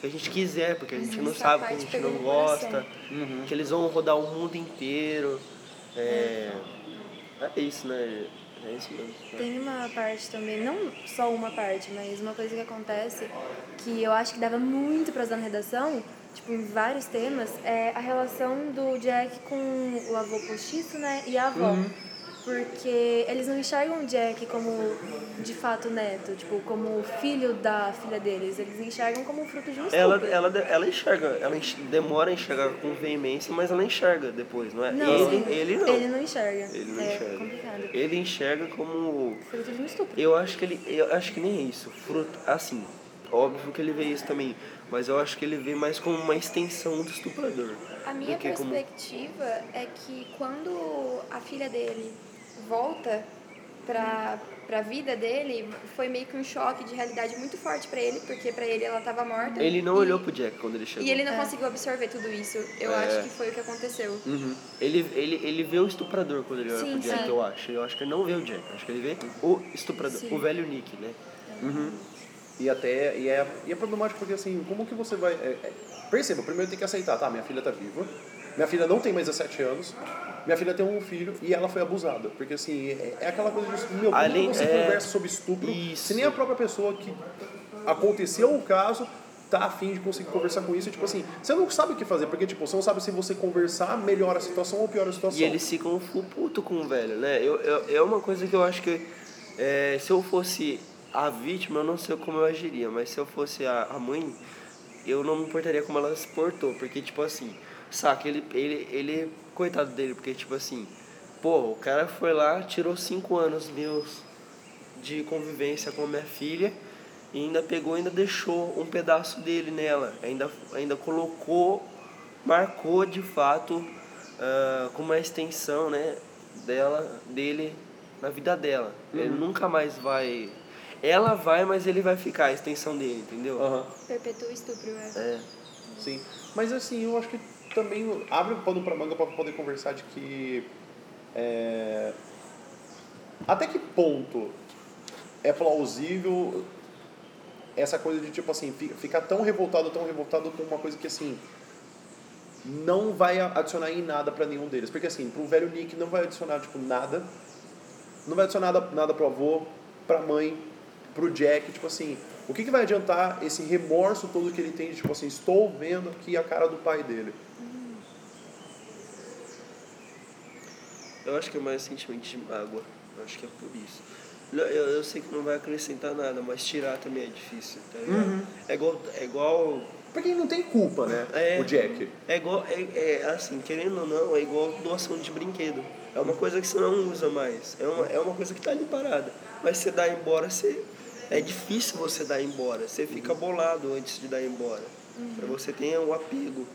que a gente quiser, porque a gente não essa sabe, que a gente não gosta, que eles vão rodar o mundo inteiro. É, é isso, né? É isso mesmo. Tem uma parte também, não só uma parte, mas uma coisa que acontece que eu acho que dava muito pra usar na redação, tipo, em vários temas, é a relação do Jack com o avô postiço, né, e a avó. Porque eles não enxergam o Jack como, de fato, neto, tipo, como filho da filha deles. Eles enxergam como fruto de um estupro. Ela, ela, ela enxerga, ela enx- demora a enxergar com veemência, mas ela enxerga depois, não é? Não, ele, sim. ele não. Ele não enxerga. Ele não é enxerga. complicado. Ele enxerga como Fruto de um estupro. Eu acho que ele. Eu acho que nem é isso. Fruto. Assim, óbvio que ele vê isso também. Mas eu acho que ele vê mais como uma extensão do estuprador. A minha do que como. perspectiva é que quando a filha dele volta pra, pra vida dele, foi meio que um choque de realidade muito forte pra ele, porque pra ele ela tava morta. Ele não e, olhou pro Jack quando ele chegou. E ele não conseguiu absorver tudo isso. Eu É. acho que foi o que aconteceu. Uhum. Ele, ele, ele vê o estuprador quando ele olha Sim, pro Jack, sim. eu acho. Eu acho que ele não vê o Jack. Acho que ele vê o estuprador. Sim. O velho Nick, né? E até e é, e é problemático porque assim, como que você vai. é- é- perceba, primeiro tem que aceitar, tá? Minha filha tá viva, minha filha não tem mais 17 anos, minha filha tem um filho e ela foi abusada. Porque assim, é, é aquela coisa de meu, como Além- você é, conversa sobre estupro isso. se nem a própria pessoa que aconteceu o caso tá afim de conseguir conversar com isso. E, tipo assim, você não sabe o que fazer, porque tipo, você não sabe se você conversar melhora a situação ou piora a situação. E eles ficam puto com o velho, né? Eu, eu, é uma coisa que eu acho que é, se eu fosse a vítima, eu não sei como eu agiria, mas se eu fosse a, a mãe, eu não me importaria como ela se portou, porque tipo assim, saca, ele, ele, ele, coitado dele, porque tipo assim, pô, o cara foi lá, tirou cinco anos meus de convivência com a minha filha e ainda pegou, ainda deixou um pedaço dele nela, ainda, ainda colocou, marcou de fato uh, com uma extensão, né, dela, dele na vida dela. Uhum. Ele nunca mais vai. Ela vai, mas ele vai ficar, a extensão dele, entendeu? Uhum. Perpetua o estupro, é. é. Sim. Mas assim, eu acho que também abre um pano pra manga pra poder conversar de que. É... Até que ponto é plausível essa coisa de tipo assim, ficar tão revoltado, tão revoltado com uma coisa que assim não vai adicionar em nada para nenhum deles. Porque assim, pro velho Nick não vai adicionar tipo nada. Não vai adicionar nada, nada pro avô, pra mãe, pro Jack, tipo assim, o que, que vai adiantar esse remorso todo que ele tem de tipo assim, estou vendo aqui a cara do pai dele. Eu acho que é mais sentimento de mágoa. Eu acho que é por isso. Eu, eu sei que não vai acrescentar nada, mas tirar também é difícil, tá uhum. É igual. É igual porque ele não tem culpa, né? É, o Jack. É igual. É, é, assim, querendo ou não, é igual doação de brinquedo. É uma coisa que você não usa mais. É uma, é uma coisa que está ali parada. Mas você dá embora, você. É difícil você dar embora. Você fica bolado antes de dar embora. Uhum. Você tem o um apego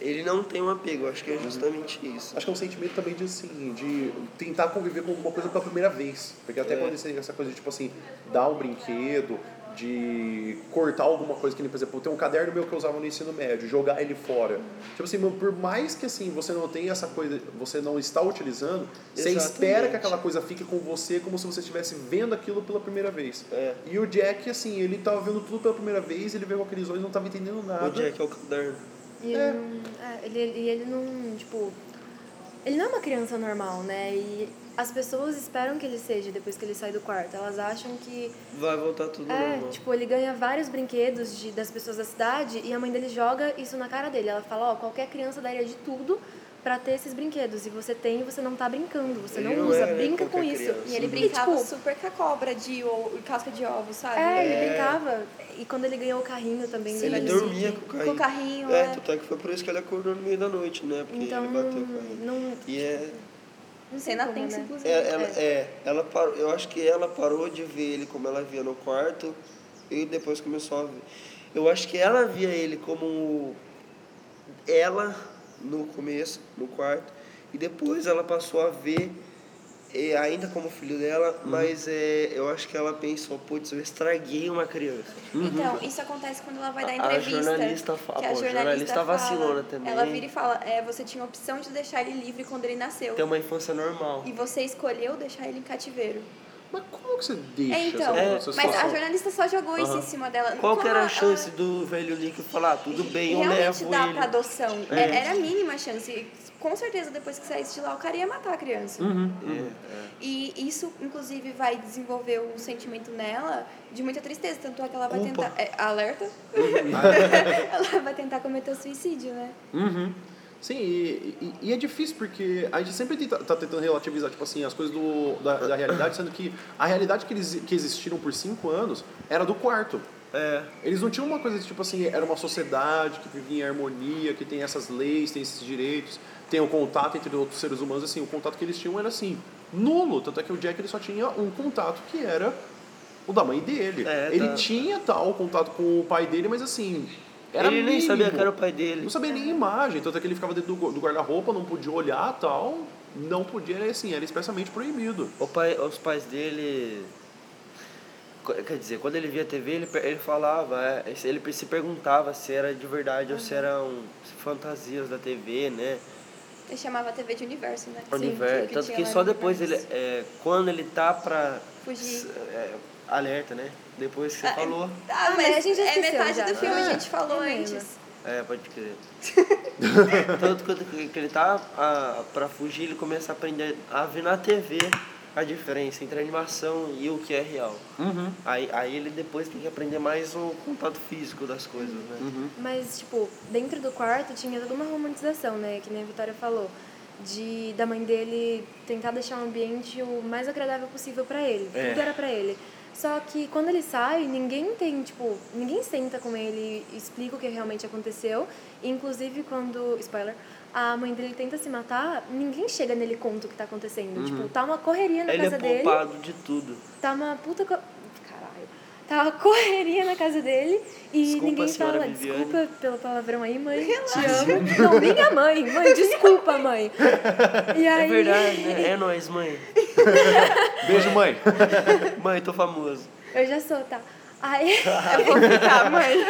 ele não tem um apego, acho que é justamente isso. Acho que é um sentimento também de assim, de tentar conviver com alguma coisa pela primeira vez. Porque até é. quando você essa coisa de tipo assim, dar um brinquedo, de cortar alguma coisa que nem, por exemplo, tem um caderno meu que eu usava no ensino médio, jogar ele fora. Tipo assim, por mais que assim, você não tenha essa coisa, você não está utilizando, Exatamente. você espera que aquela coisa fique com você como se você estivesse vendo aquilo pela primeira vez. É. E o Jack, assim, ele estava vendo tudo pela primeira vez, ele veio com aqueles olhos e não estava entendendo nada. O Jack é o caderno. E é. Ele, não, é, ele, ele não, tipo, ele não é uma criança normal, né? E as pessoas esperam que ele seja depois que ele sai do quarto. Elas acham que. Vai voltar tudo é, normal. Tipo, ele ganha vários brinquedos de, das pessoas da cidade e a mãe dele joga isso na cara dele. Ela fala: Ó, qualquer criança daria de tudo para ter esses brinquedos. E você tem e você não tá brincando, você ele não, usa, é, brinca com criança. isso. E ele brincava e, tipo, super com a cobra de casca de ovo, sabe? É, é, ele brincava. E quando ele ganhou o carrinho também. Ele dormia com o carrinho. Com o carrinho, é. É, tanto é que foi por isso que ele acordou no meio da noite, né? Porque então, ele bateu o carrinho. Não, e é... Não Cena como, tensa, né? inclusive. É, ela, é, ela parou, eu acho que ela parou de ver ele como ela via no quarto e depois começou a ver. Eu acho que ela via ele como ela no começo, no quarto, e depois ela passou a ver é, ainda como filho dela, uhum. mas é, eu acho que ela pensou, putz, eu estraguei uma criança. Uhum. Então, isso acontece quando ela vai dar entrevista. A jornalista fala, que a jornalista, jornalista vacilona também. Ela vira e fala, é, você tinha a opção de deixar ele livre quando ele nasceu. Tem uma infância normal. E você escolheu deixar ele em cativeiro. Mas como que você deixa é, então, essa, essa Mas a jornalista só jogou uhum. isso em cima dela. Qual que era a chance ela... do velho Nick falar, ah, tudo bem, eu Realmente levo dá ele. pra adoção. É. Era a mínima chance com certeza depois que saísse de lá o cara ia matar a criança. Uhum. É, é. E isso, inclusive, vai desenvolver um sentimento nela de muita tristeza. Tanto é que ela vai Opa. tentar. É, alerta? Uhum. ela vai tentar cometer o suicídio, né? Uhum. Sim, e, e, e, é difícil porque a gente sempre está tá tentando relativizar tipo assim, as coisas do, da, da realidade, sendo que a realidade que, eles, que existiram por cinco anos era do quarto. É. Eles não tinham uma coisa tipo assim, era uma sociedade que vivia em harmonia, que tem essas leis, tem esses direitos tem o contato entre outros seres humanos, assim, o contato que eles tinham era assim, nulo. Tanto é que o Jack ele só tinha um contato que era o da mãe dele. É, ele tá. tinha tal contato com o pai dele, mas assim. Era ele nem mínimo. sabia que era o pai dele. Não sabia nem imagem, tanto é que ele ficava dentro do, do guarda-roupa, não podia olhar tal. Não podia, assim, era expressamente proibido. O pai, os pais dele. Quer dizer, quando ele via TV, ele, ele falava, é, ele se perguntava se era de verdade uhum. ou se eram fantasias da TV, né? Ele chamava a TV de universo, né? Universo. Sim, que, Tanto que só depois ele. É, quando ele tá pra. Fugir. É, alerta, né? Depois que você ah, falou. Ah, ah mas, a gente é metade já. do filme, ah, a gente falou antes. É, pode crer. Tanto que ele tá a, pra fugir, ele começa a aprender a ver na TV a diferença entre a animação e o que é real. Uhum. Aí, aí ele depois tem que aprender mais o contato físico das coisas, né? Uhum. Mas, tipo, dentro do quarto tinha toda uma romantização, né? Que nem a Vitória falou. De, da mãe dele tentar deixar o ambiente o mais agradável possível pra ele. É. Tudo era pra ele. Só que quando ele sai, ninguém tem, tipo, ninguém senta com ele e explica o que realmente aconteceu. Inclusive quando, spoiler, a mãe dele tenta se matar, ninguém chega nele e conta o que tá acontecendo. Tipo, tá uma correria na Ele é casa dele. poupado de tudo. Tá uma puta. Tá uma correria na casa dele e Desculpa, ninguém fala. Viviane. Desculpa pelo palavrão aí, mãe. Te amo. Não, minha mãe. Mãe, desculpa, mãe. E aí... É verdade, né? É nóis, mãe. Beijo, mãe. Mãe, tô famoso. Eu já sou, tá? Aí. Eu vou ficar, mãe.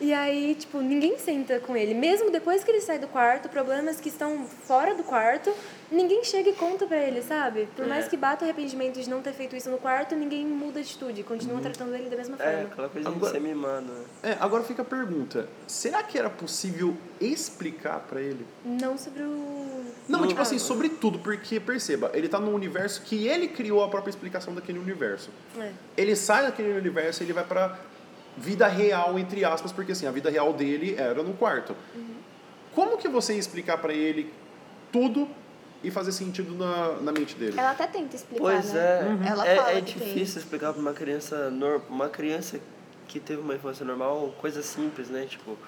E aí, tipo, ninguém senta com ele. Mesmo depois que ele sai do quarto, problemas que estão fora do quarto, ninguém chega e conta pra ele, sabe? Por mais É. que bata o arrependimento de não ter feito isso no quarto, ninguém muda de atitude. Continua tratando ele da mesma É, forma. aquela coisa Agora- de ser mimado, né? É, agora fica a pergunta: será que era possível explicar pra ele? Não sobre o. Não, Não, tipo assim, ah, sobre tudo, porque perceba, ele tá num universo que ele criou a própria explicação daquele universo. É. Ele sai daquele universo e ele vai pra vida real, entre aspas, porque assim, a vida real dele era no quarto. Como que você ia explicar pra ele tudo e fazer sentido na, na mente dele? Ela até tenta explicar, Pois né? é, Ela é, fala é que tem. difícil explicar pra uma criança, nor- uma criança que teve uma infância normal, coisa simples, né? Tipo,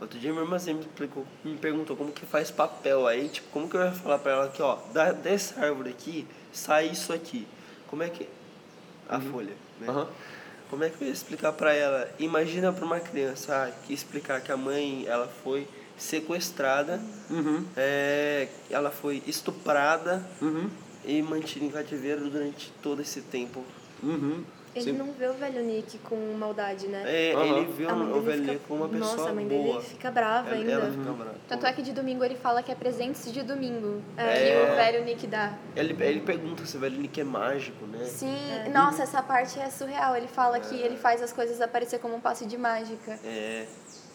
outro dia minha irmã sempre me, explicou, me perguntou como que faz papel. Aí, tipo, como que eu ia falar pra ela que, ó, da, dessa árvore aqui, sai isso aqui. Como é que... A folha, né? Como é que eu ia explicar pra ela? Imagina pra uma criança ah, que explicar que a mãe, ela foi sequestrada, Uhum. é, ela foi estuprada Uhum. e mantida em cativeiro durante todo esse tempo. Uhum. Ele Sim. não vê o velho Nick com maldade, né? É, Aham. ele mãe o velho fica- como uma pessoa Nossa, a mãe boa. dele fica brava ela, ainda. ela fica brava. Tanto é que de domingo ele fala que é presentes de domingo. É. Que o velho Nick dá. Ele, ele pergunta se o velho Nick é mágico, né? Sim, nossa, essa parte é surreal. Ele fala que ele faz as coisas aparecer como um passe de mágica. É,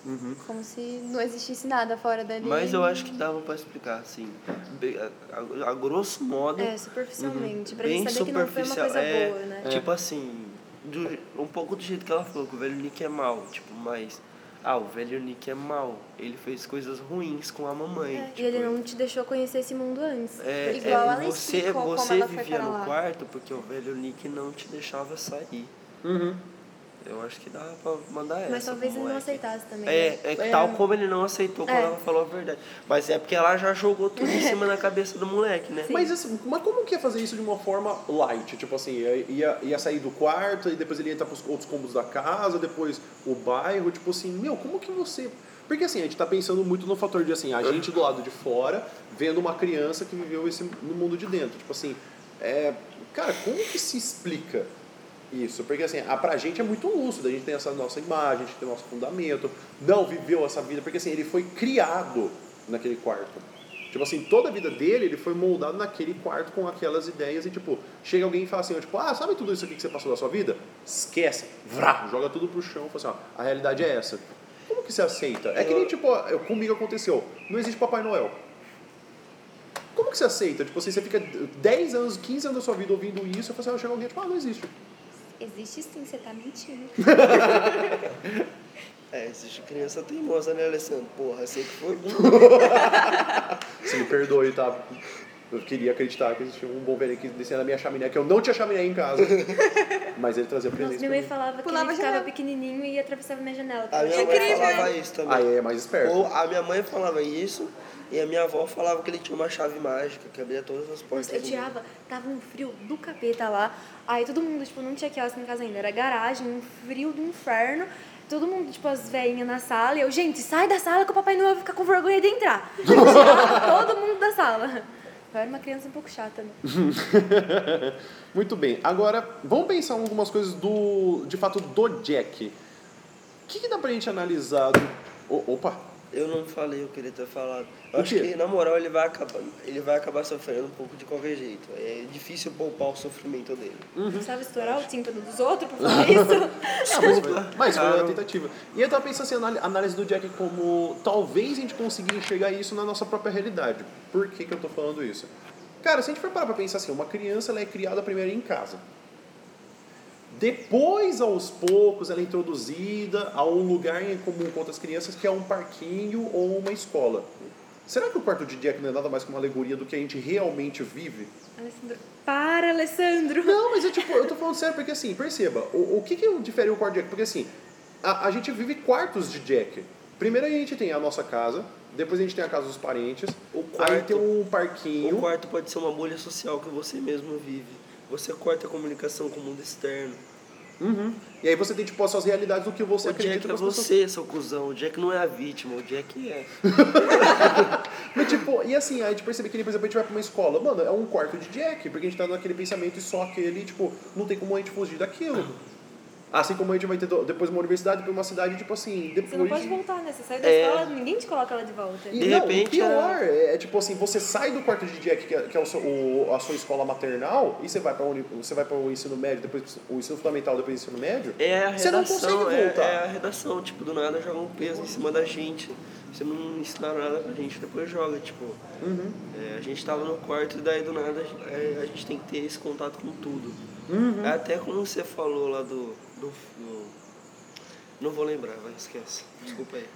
Uhum. Como se não existisse nada fora dali. mas eu acho que dava pra explicar, assim, bem- a, a- a grosso modo, É, superficialmente. Pra bem ele saber que não foi uma superficial. coisa é, boa, né? Tipo assim, do- um pouco do jeito que ela falou, que o velho Nick é mal, tipo, mas... Ah, o velho Nick é mal. Ele fez coisas ruins com a mamãe. É, tipo, e ele não te deixou conhecer esse mundo antes. É, Igual é, ela você, explicou você vivia no lá. quarto porque o velho Nick não te deixava sair. Uhum. Eu acho que dava pra mandar essa. Mas talvez ele não aceitasse também. É, né? é, que É. tal como ele não aceitou quando É. ela falou a verdade. Mas é porque ela já jogou tudo em cima da cabeça do moleque, né? Mas, assim, mas como que ia fazer isso de uma forma light? Tipo assim, ia, ia sair do quarto e depois ele ia entrar pros outros cômodos da casa, depois o bairro, tipo assim, meu, como que você. Porque assim, a gente tá pensando muito no fator de assim, a gente do lado de fora vendo uma criança que viveu esse no mundo de dentro. Tipo assim, é, cara, como que se explica isso? Porque assim, a, pra gente é muito lúcido, a gente tem essa nossa imagem, a gente tem nosso fundamento, não viveu essa vida, porque assim, ele foi criado naquele quarto. Tipo assim, toda a vida dele, ele foi moldado naquele quarto com aquelas ideias e tipo, chega alguém e fala assim, tipo, ah, sabe tudo isso aqui que você passou da sua vida? Esquece, vrá, joga tudo pro chão, fala assim, ó, a realidade é essa. Como que você aceita? É que nem tipo, comigo aconteceu, não existe Papai Noel. Como que você aceita? Tipo assim, você fica 10 anos, 15 anos da sua vida ouvindo isso, e fala assim, ah, chega alguém tipo, ah, não existe. Existe sim, você tá mentindo. É, existe criança teimosa, né, Alessandro? Porra, sei que foi. Você me perdoe, tá? Eu queria acreditar que existia um bom velho que descia na minha chaminé, que eu não tinha chaminé em casa. Mas ele trazia Nossa, presente minha mãe mim. falava que Pulava ele a ficava janela. pequenininho e atravessava minha janela. A minha mãe Incrível. falava isso também. Aí é mais esperto. Ou a minha mãe falava isso e a minha avó falava que ele tinha uma chave mágica que abria todas as portas. Eu tirava, tava um frio do capeta lá. Aí todo mundo, tipo, não tinha quiosque em casa ainda. Era garagem, um frio do inferno. Todo mundo, tipo, as velhinhas na sala. E eu, gente, sai da sala que o Papai Noel vai ficar com vergonha de entrar. Tirava todo mundo da sala. Eu era uma criança um pouco chata, né? Muito bem. Agora, vamos pensar em algumas coisas do, de fato do Jack. O que, que dá pra gente analisar? Do... O- opa! Eu não falei o que ele ter falado. Eu acho que, na moral, ele vai acabar, ele vai acabar sofrendo um pouco de qualquer jeito. É difícil poupar o sofrimento dele. Precisava estourar o tímpano dos outros pra falar isso. Ah, mas, mas foi uma tentativa. E eu tava pensando assim, análise- análise do Jack como talvez a gente consiga enxergar isso na nossa própria realidade. Por que, que eu tô falando isso? Cara, se a gente for parar pra pensar assim, uma criança ela é criada primeiro em casa. Depois, aos poucos, ela é introduzida a um lugar em comum com outras crianças, que é um parquinho ou uma escola. Será que o quarto de Jack não é nada mais que uma alegoria do que a gente realmente vive? Alessandro. Para, Alessandro! Não, mas eu, tipo, eu tô falando sério porque assim, perceba, o, o que, que difere o quarto de Jack? Porque assim, a, a gente vive quartos de Jack. Primeiro a gente tem a nossa casa, depois a gente tem a casa dos parentes, O aí quarto- tem um O parquinho. quarto pode ser uma bolha social que você mesmo vive. Você corta a comunicação com o mundo externo. Uhum. E aí você tem tipo as suas realidades do que você O acredita Jack é que as pessoas você, seu cuzão. O Jack não é a vítima, o Jack é. Mas, tipo, e assim, aí a gente percebe que, por exemplo, a gente vai pra uma escola, mano, é um quarto de Jack, porque a gente tá naquele pensamento e só aquele, tipo, não tem como a gente fugir daquilo. Assim como a gente vai ter depois uma universidade, depois uma cidade, tipo assim, depois. Você não pode voltar, né? Você sai da É. escola, ninguém te coloca lá de volta. E De não, repente, o pior é, é, tipo assim, você sai do quarto de Jack, que é, que é o seu- o- a sua escola maternal, e você vai para você vai para o ensino médio, depois o ensino fundamental, depois o ensino médio. É a Você não redação, consegue é, voltar. é a redação, tipo, do nada joga um peso em cima da gente. Você não ensinaram nada pra gente, depois joga, tipo. Uhum. é, a gente tava no quarto e daí do nada é, a gente tem que ter esse contato com tudo. Uhum. É Até como você falou lá do. Do, do- não vou lembrar, vai, esquece. Desculpa aí.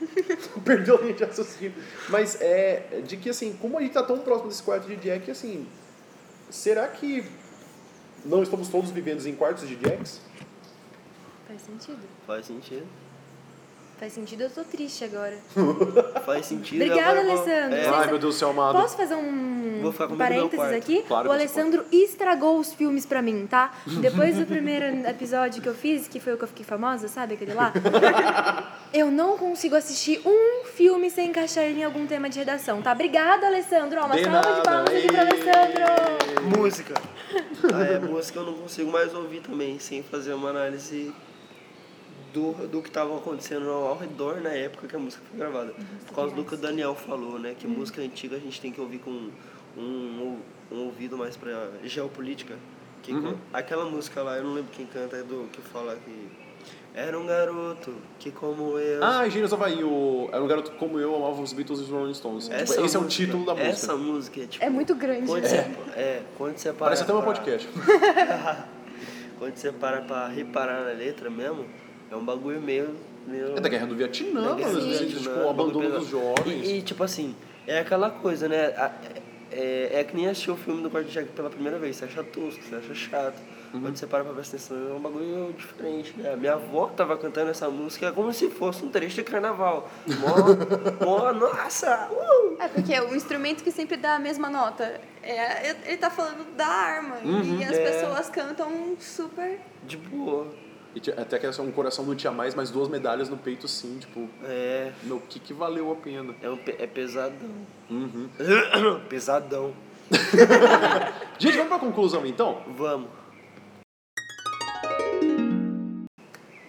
Perdeu a linha de raciocínio. Mas é de que assim, como a gente tá tão próximo desse quarto de Jack, assim, será que não estamos todos vivendo em quartos de Jacks? Faz sentido. Faz sentido. Faz sentido, eu tô triste agora. Faz sentido. Obrigada, Alessandro. É, Ai, meu Deus do céu, amado. Posso fazer um Vou ficar meu parênteses aqui? Claro o Alessandro estragou os filmes pra mim, tá? Depois do primeiro episódio que eu fiz, que foi o que eu fiquei famosa, sabe aquele lá? eu não consigo assistir um filme sem encaixar ele em algum tema de redação, tá? Obrigada, Alessandro. Ó, uma De salva de nada. palmas aqui pro Alessandro. Música. Ah, é, música eu não consigo mais ouvir também, sem fazer uma análise do, do que estava acontecendo ao redor na época que a música foi gravada. Por causa do que o Daniel falou, né? Que música antiga a gente tem que ouvir com um, um ouvido mais pra geopolítica. Que Uhum. Aquela música lá, eu não lembro quem canta, é do que fala que era um garoto que como eu... Ah, Engenheiros Havaí, o... era um garoto como eu, amava os Beatles e os Rolling Stones. Tipo, esse é o música- título da música. Essa música é tipo... É muito grande. Quando você, é, quando você para Parece até um pra- podcast. Quando você para pra reparar na letra mesmo, é um bagulho meio. meio É da Guerra do Vietnã, da mano. Vietnã, tipo, o um abandono dos jovens. E, e, tipo assim, é aquela coisa, né? A- É, é que nem assistir o filme do Quarto Jack pela primeira vez. Você acha tosco, você acha chato. Uhum. Quando você para pra prestar atenção, é um bagulho diferente, né? Minha avó tava cantando essa música como se fosse um trecho de carnaval. Mó, mó, nossa! Uh! É porque o instrumento que sempre dá a mesma nota. É, ele tá falando da arma. e as é. pessoas cantam super. De boa. E até que essa- um coração não tinha mais, mas duas medalhas no peito sim, tipo, É, meu, o que que valeu a pena? é, um, é pesadão. Uhum. pesadão. Gente, vamos pra conclusão então? Vamos.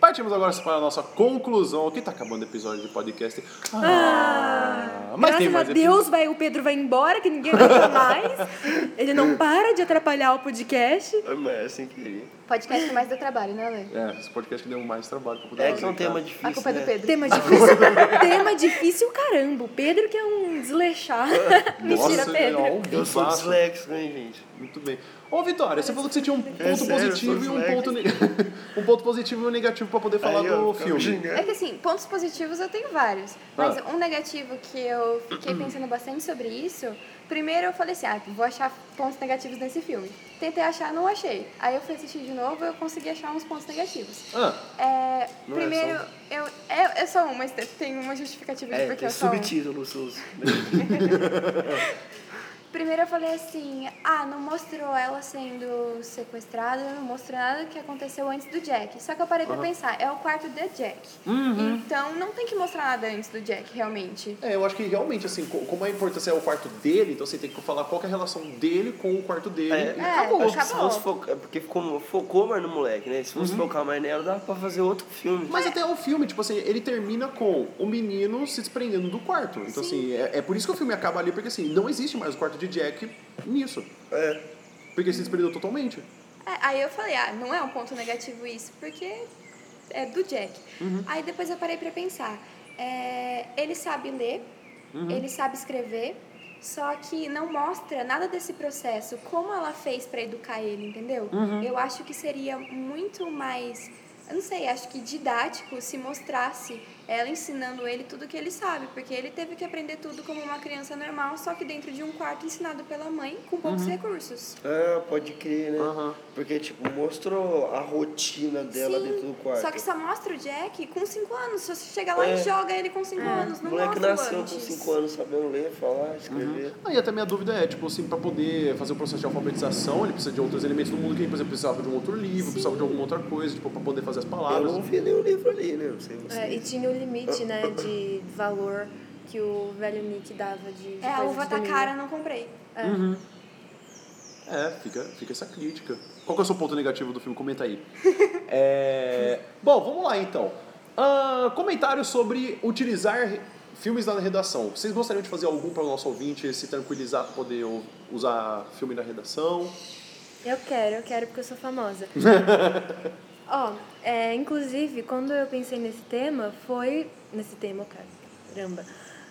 Partimos agora para a nossa conclusão. Aqui tá acabando o episódio de podcast. Ah, mas Graças tem a mais Deus, vai, o Pedro vai embora, que ninguém aguenta mais. Ele não para de atrapalhar o podcast. Mas é sem querer. Podcast que mais dá trabalho, né, Lê? É, esse podcast que deu mais trabalho pra poder É fazer, que é um tema cara. difícil. A culpa é do né? Pedro. Tema difícil. tema difícil, caramba. O Pedro que é um desleixado. Mentira, Nossa, Pedro. ó, Eu sou disléxico, hein, gente? Muito bem. Ô, Vitória, você falou que você tinha um ponto É sério, positivo e um ponto, ne- um ponto positivo e um negativo pra poder falar Aí, do filme. É que assim, pontos positivos eu tenho vários. Mas Ah. um negativo que eu fiquei pensando bastante sobre isso. Primeiro eu falei assim, ah, vou achar pontos negativos nesse filme. Tentei achar, não achei. Aí eu fui assistir de novo eu consegui achar uns pontos negativos. Ah, É, é primeiro, só eu, é, é só um, mas tem uma justificativa de É, porque é eu sou um. Primeiro eu falei assim, ah, não mostrou ela sendo sequestrada, não mostrou nada que aconteceu antes do Jack. Só que eu parei pra pensar, é o quarto de Jack. Então não tem que mostrar nada antes do Jack, realmente. é, eu acho que realmente, assim, co- como a importância é o quarto dele, então você tem que falar qual que é a relação dele com o quarto dele. É, e É, acabou. Acho que se fosse focar, é porque ficou, focou mais no moleque, né? Se fosse focar mais nela, dava pra fazer outro filme. Mas até o filme, tipo assim, ele termina com o menino se desprendendo do quarto. Então, assim, é, é por isso que o filme acaba ali, porque assim, não existe mais o quarto de Jack nisso. É. Porque se desprendeu totalmente. É, aí eu falei, ah, não é um ponto negativo isso, porque é do Jack. Aí depois eu parei pra pensar, é, ele sabe ler, ele sabe escrever, Só que não mostra nada desse processo, como ela fez para educar ele, entendeu? Eu acho que seria muito mais, eu não sei, acho que didático se mostrasse ela ensinando ele tudo que ele sabe, porque ele teve que aprender tudo como uma criança normal, só que dentro de um quarto ensinado pela mãe com poucos recursos. Ah, pode crer, né? Aham. Porque, tipo, mostrou a rotina dela Sim, dentro do quarto. Só que só mostra o Jack com 5 anos. Se você chegar lá É. e joga ele com 5 anos, O não moleque mostra o nasceu antes. com 5 anos sabendo ler, falar, escrever. Ah, e até minha dúvida é, tipo assim, pra poder fazer o processo de alfabetização, ele precisa de outros elementos do mundo que, por exemplo, precisava de um outro livro, precisava de alguma outra coisa, tipo, pra poder fazer as Eu palavras. não vi nenhum livro ali, né? Não sei você. É, e tinha o limite, né, de valor que o velho Nick dava de, de É, a uva tá domingo. cara, não comprei. É, fica, fica essa crítica. Qual que é o seu ponto negativo do filme? Comenta aí. É, Bom, vamos lá então. Ah, comentários sobre utilizar filmes na redação. Vocês gostariam de fazer algum para o nosso ouvinte se tranquilizar para poder usar filme na redação? Eu quero, eu quero porque eu sou famosa. Ó, é, inclusive, quando eu pensei nesse tema, foi. Nesse tema, cara. Caramba.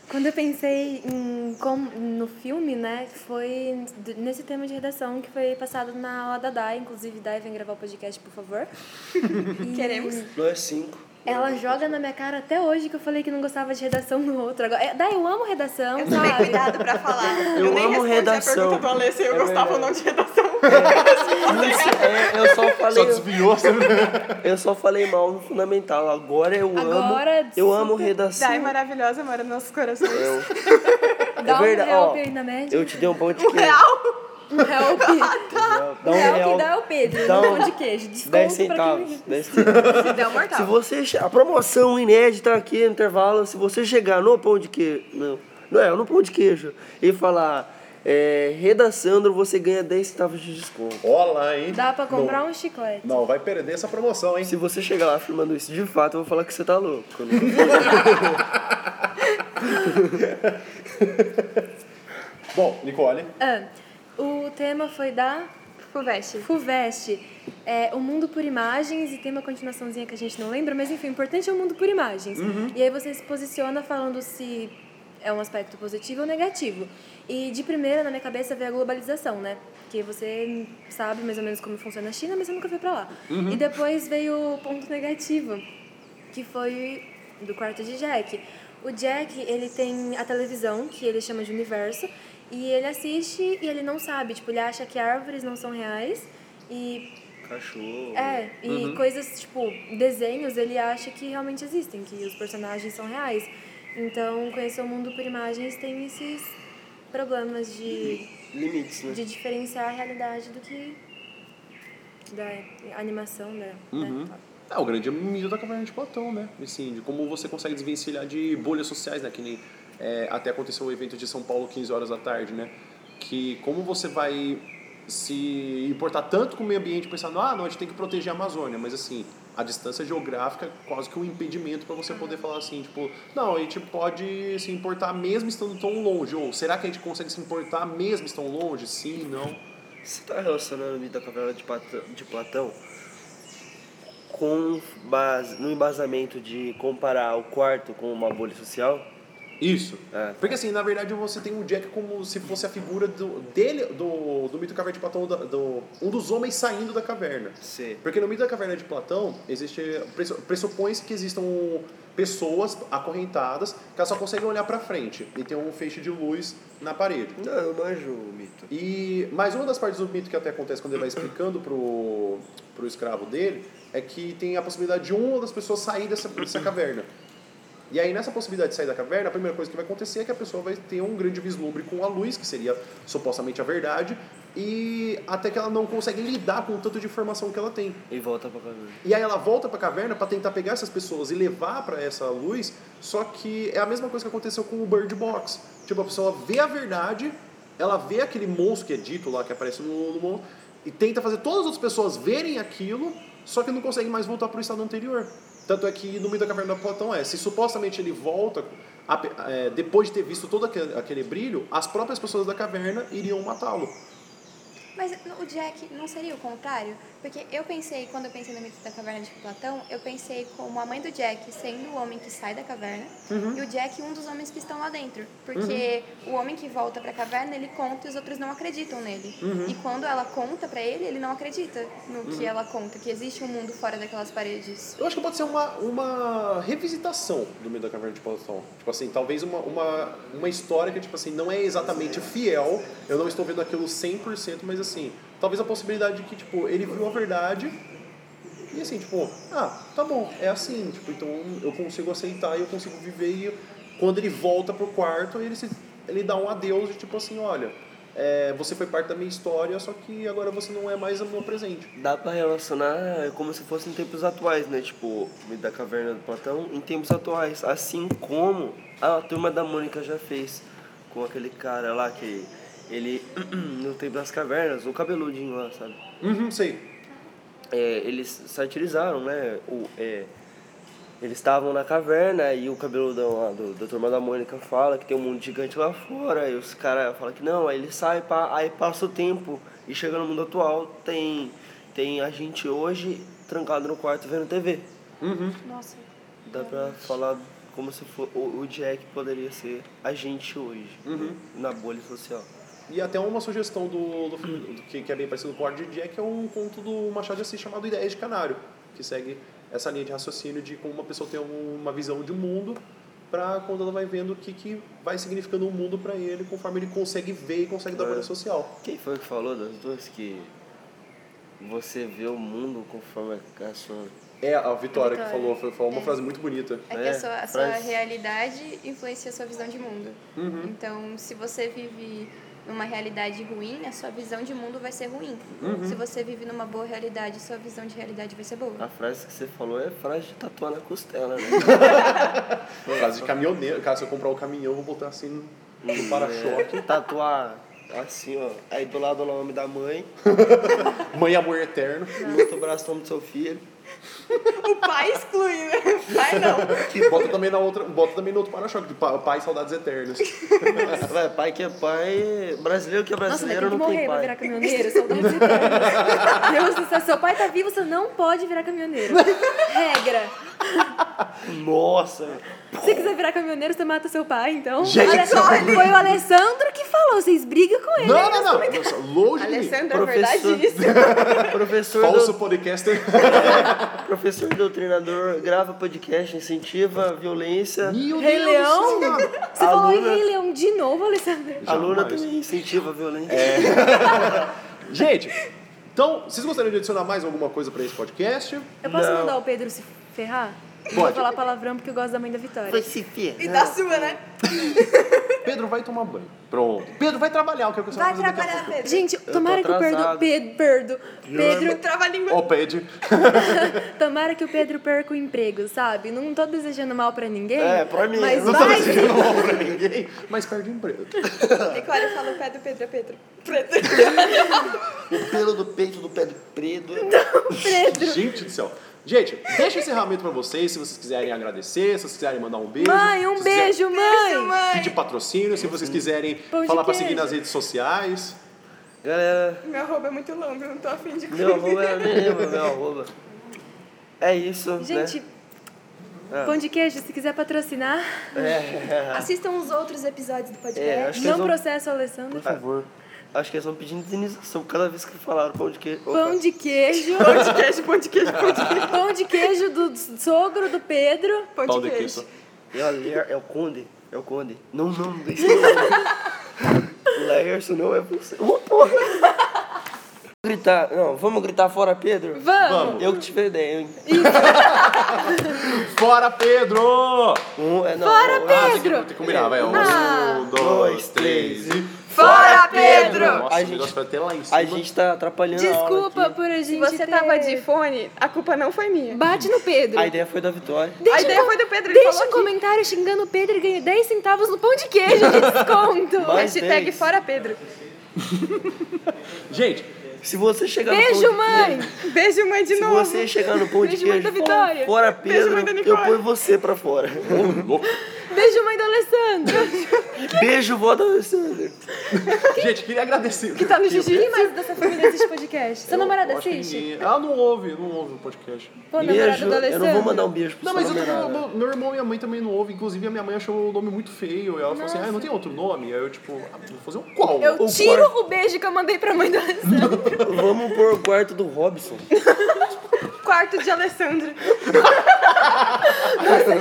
Quando eu pensei em como, no filme, né, foi nesse tema de redação que foi passado na aula da Dai. Inclusive, Dai, vem gravar o podcast, por favor. E Queremos. Nós cinco. Ela joga na minha cara até hoje que eu falei que não gostava de redação no outro. Agora, é, Dai, eu amo redação, Eu tomei sabe? cuidado pra falar. Eu nem amo redação. a pergunta Alê se eu É gostava ou não de redação. Isso, é, eu só Só falei. desviou, sabe? Eu só falei mal no fundamental. Agora eu Agora, amo. Eu amo redação. Dai maravilhosa, mora nos nossos corações. Eu, Dá é verdade, um help ó, aí na média. eu te dei um pão de queijo. Real? Um help. Dá um help real. dá o Pedro, Dá um- pão de queijo. Desconto 10 pra centavos. quem... 10 centavos. Se der um Se mortal. você. che- A promoção inédita aqui no intervalo, se você chegar no pão de queijo. Não, não é, no pão de queijo. E falar. É, redaçando, você ganha 10 centavos de desconto. Olha lá, hein? Dá pra comprar não, um chiclete. Não, vai perder essa promoção, hein? Se você chegar lá afirmando isso de fato, eu vou falar que você tá louco. Eu não- Bom, Nicole. Ah, o tema foi da Fuveste. FUVEST. É, o mundo por imagens e tem uma continuaçãozinha que a gente não lembra, mas enfim, o importante é o mundo por imagens. E aí você se posiciona falando se é um aspecto positivo ou negativo. E de primeira, na minha cabeça, veio a globalização, né? Que você sabe mais ou menos como funciona a China, mas você nunca foi pra lá. E depois veio o ponto negativo, que foi do quarto de Jack. O Jack, ele tem a televisão, que ele chama de universo, e ele assiste e ele não sabe, tipo, ele acha que árvores não são reais e Cachorro. é, e coisas tipo desenhos, ele acha que realmente existem, que os personagens são reais. Então, conhecer o mundo por imagens tem esses problemas de, Limites, né? de diferenciar a realidade do que da animação, né? Uhum. né? É o grande mito da caverna de Platão, né? Assim, de como você consegue desvencilhar de bolhas sociais, né? Que nem é, até aconteceu o evento de São Paulo 15 horas da tarde, né? Que como você vai se importar tanto com o meio ambiente pensando, ah, não, a gente tem que proteger a Amazônia, mas assim, a distância geográfica é quase que um impedimento para você poder falar assim, tipo, não, a gente pode se importar mesmo estando tão longe, ou será que a gente consegue se importar mesmo estando longe? Sim, não. Você está relacionando o mito da caverna de Platão, de Platão com base, no embasamento de comparar o quarto com uma bolha social? Isso. É. Porque assim, na verdade você tem o Jack como se fosse a figura do, dele, do, do mito da caverna de Platão, da- do, um dos homens saindo da caverna. Sim. Porque no mito da caverna de Platão, existe pressu- pressupõe-se que existam pessoas acorrentadas que elas só conseguem olhar pra frente e tem um feixe de luz na parede. Não, eu manjo o mito. E mais uma das partes do mito que até acontece quando ele vai explicando pro, pro escravo dele é que tem a possibilidade de uma das pessoas sair dessa, dessa caverna. E aí, nessa possibilidade de sair da caverna, a primeira coisa que vai acontecer é que a pessoa vai ter um grande vislumbre com a luz, que seria supostamente a verdade, e até que ela não consegue lidar com o tanto de informação que ela tem. E volta pra caverna. E aí ela volta pra caverna para tentar pegar essas pessoas e levar para essa luz, só que é a mesma coisa que aconteceu com o Bird Box. Tipo, a pessoa vê a verdade, ela vê aquele monstro que é dito lá, que aparece no, no monstro, e tenta fazer todas as outras pessoas verem aquilo, só que não consegue mais voltar pro estado anterior. Tanto é que no meio da caverna do Platão é, se supostamente ele volta, a- é, depois de ter visto todo aquele, aquele brilho, as próprias pessoas da caverna iriam matá-lo. Mas o Jack não seria o contrário? Porque eu pensei, quando eu pensei no mito da caverna de Platão, eu pensei como a mãe do Jack sendo o homem que sai da caverna e o Jack um dos homens que estão lá dentro. Porque o homem que volta pra caverna, ele conta e os outros não acreditam nele. E quando ela conta pra ele, ele não acredita no que ela conta, que existe um mundo fora daquelas paredes. Eu acho que pode ser uma, uma revisitação do Mito da Caverna de Platão. Tipo assim, talvez uma, uma, uma história que, tipo assim, não é exatamente fiel. Eu não estou vendo aquilo 100%, mas assim, talvez a possibilidade de que, tipo, ele viu a verdade e assim, tipo, ah, tá bom, é assim, tipo, então eu consigo aceitar e eu consigo viver e quando ele volta pro quarto, ele, se, ele dá um adeus de tipo assim, olha, é, você foi parte da minha história, só que agora você não é mais o meu presente. Dá pra relacionar como se fosse em tempos atuais, né? Tipo, da Caverna do Platão, em tempos atuais. Assim como a Turma da Mônica já fez com aquele cara lá que ele, no tempo das cavernas, o cabeludinho lá, sabe? Uhum, sei. É, eles satirizaram, né? O, é, eles estavam na caverna e o cabeludão lá do, da Turma da Mônica fala que tem um mundo gigante lá fora, e os caras falam que não, aí ele sai, pá, aí passa o tempo e chega no mundo atual, tem, tem a gente hoje trancado no quarto vendo TV. Uhum. Nossa. Dá pra falar como se for, o, o Jack poderia ser a gente hoje, Uhum. na bolha social. E até uma sugestão do, do filme, do que, que é bem parecido com o Ordem de Jack, é um conto do Machado de Assis chamado Ideias de Canário, que segue essa linha de raciocínio de como uma pessoa tem uma visão de mundo para quando ela vai vendo o que, que vai significando o mundo para ele, conforme ele consegue ver e consegue dar É. valor social. Quem foi que falou das duas que você vê o mundo conforme a sua... É a Vitória, que Vitória. falou, foi, falou uma É. frase muito bonita. É que É, a sua, a sua realidade influencia a sua visão de mundo. Uhum. Então, se você vive numa realidade ruim, a sua visão de mundo vai ser ruim. Uhum. Se você vive numa boa realidade, sua visão de realidade vai ser boa. A frase que você falou é frase de tatuar na costela, né? Frase de caminhoneiro. Cara, se eu comprar um caminhão, eu vou botar assim no para-choque. É, tatuar assim, ó. Aí do lado o nome da mãe, Mãe Amor Eterno. no outro braço o nome do seu filho. O pai exclui, né? O pai não. Que bota também na outra, bota também no outro para-choque, de pa- pai saudades eternas. Vai, pai que é pai, brasileiro que é Nossa, mas brasileiro tem que não tem morrer pai. virar caminhoneiro, saudades eternas. Deus do céu, seu pai tá vivo, você não pode virar caminhoneiro. Regra. Nossa, Se você quiser virar caminhoneiro, você mata seu pai, então. Gente, Olha só, você- foi o Alessandro que falou, vocês brigam com ele. Não, não, não. Nossa, longe de. Alessandra, é verdade isso. professor, Falso do, podcaster. professor doutrinador, grava podcast, incentiva a violência. Meu Rei Deus Leão? Você falou em Rei Leão de novo, Alessandro. Aluna Jamais. também incentiva a violência. Gente, então, vocês gostariam de adicionar mais alguma coisa pra esse podcast? Eu posso Não. mandar o Pedro se ferrar? Eu Pode. Vou falar palavrão porque eu gosto da mãe da Vitória. se ferrar. E da sua, né? Pedro vai tomar banho. Pronto. Pedro vai trabalhar, o que é o que você Vai vai fazer daqui a trabalhar, pouco. Pedro. Gente, tomara que o Pedro. Pedro, Pedro, Pedro, Trava a língua. Ó, Pedro. tomara que o Pedro perca o emprego, sabe? Não tô desejando mal pra ninguém. É, pra mim, Mas não Não vai. desejando mal pra ninguém, mas perde o emprego. E Clara falou pé do Pedro é Pedro. Pedro. O pelo do peito do pé do preto. Pedro. Gente do céu. Gente, deixa o encerramento pra vocês, se vocês quiserem agradecer, se vocês quiserem mandar um beijo. Mãe, um beijo, mãe. mãe. Pedir patrocínio, se vocês quiserem Pão falar pra seguir nas redes sociais. Galera, Meu arroba é muito longo, eu não tô afim de meu arroba é mesmo, meu arroba. É isso, Gente, né? pão de queijo, se quiser patrocinar, É, Assistam os outros episódios do podcast. é, acho que não vão, processa o Alessandro. Por favor. Acho que eles vão pedir indenização cada vez que falaram pão de queijo. Opa. Pão de queijo. Pão de queijo, pão de queijo, pão de queijo. Pão de queijo do sogro do Pedro. Pão Pau de de queijo. queijo. É, o é Conde. É o Conde. Não, não, não eu não. Lerson não é você. Ô, porra! Gritar. Não, vamos gritar fora Pedro? Vamos. Eu que tive a ideia, hein? Fora, Pedro! Um, é, não, Fora, um, Ah, tem que, Pedro! tem que combinar, vai. Um, Ah. dois, três e... Fora, Pedro! Nossa, A gente- vai até lá em cima. A gente tá atrapalhando a aula Desculpa aqui. por a gente Se você ter- tava de fone, a culpa não foi minha. Bate no Pedro. A ideia foi da Vitória. a ideia foi do Pedro, ele Deixa um aqui. comentário xingando o Pedro e ganha 10 centavos no pão de queijo de desconto. Hashtag 10. fora Pedro. Gente, Se você chegar no Beijo, pão de mãe! queijo- Beijo, mãe, de Se novo. você chegar no pão de Beijo, queijo fora Beijo, Pedro, mãe da eu ponho você pra fora. Beijo, mãe do Alessandro! Beijo, vó da Alessandra. Gente, queria agradecer. Que tá no Gigi. mais dessa família assiste podcast? Seu namorado Eu assiste? ninguém- Ela não ouve, não ouve o podcast. Pô, namorado Beijo. do Eu Alessandro. não vou mandar um beijo pro Não, seu mas eu, namorado. meu, meu irmão e minha mãe também não ouvem. Inclusive, a minha mãe achou o nome muito feio. E ela falou assim: ah, não tem outro nome? Aí eu, tipo, ah, vou fazer um qual? Eu O tiro quarto- o beijo que eu mandei pra mãe do Alessandro. Vamos pôr o quarto do Robson. Quarto de Alessandro.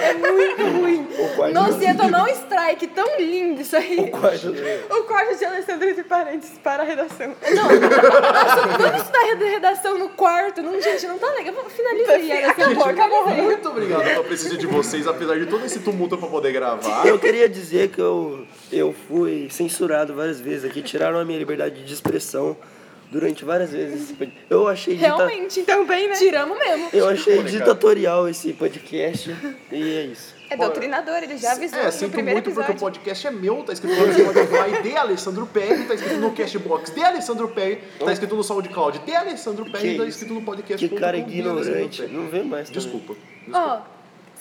É muito ruim. Nossa, ia tomar um strike tão lindo isso aí. o quarto O quarto de Alessandro entre parênteses para a redação. Nossa, vamos estudar reda- redação no quarto. Não, gente, não tá legal. Finaliza aí, Alessandro. Gente, Acabou. muito obrigado pela presença de vocês, apesar de todo esse tumulto pra poder gravar. Eu queria dizer que eu, eu fui censurado várias vezes aqui, tiraram a minha liberdade de expressão durante várias vezes. esse pod- Eu achei, dita- Realmente. Também, né? Tiramos mesmo. eu achei ditatorial esse podcast e é isso. É doutrinador, ele já avisou É, no sinto primeiro muito porque o episódio. podcast é meu, tá escrito no Spotify de Alessandro Perry, tá escrito no Cashbox de Alessandro Perry, tá escrito no SoundCloud de Alessandro Perry, tá escrito no podcast. Que cara ignorante. Não vê mais. Desculpa. Ó,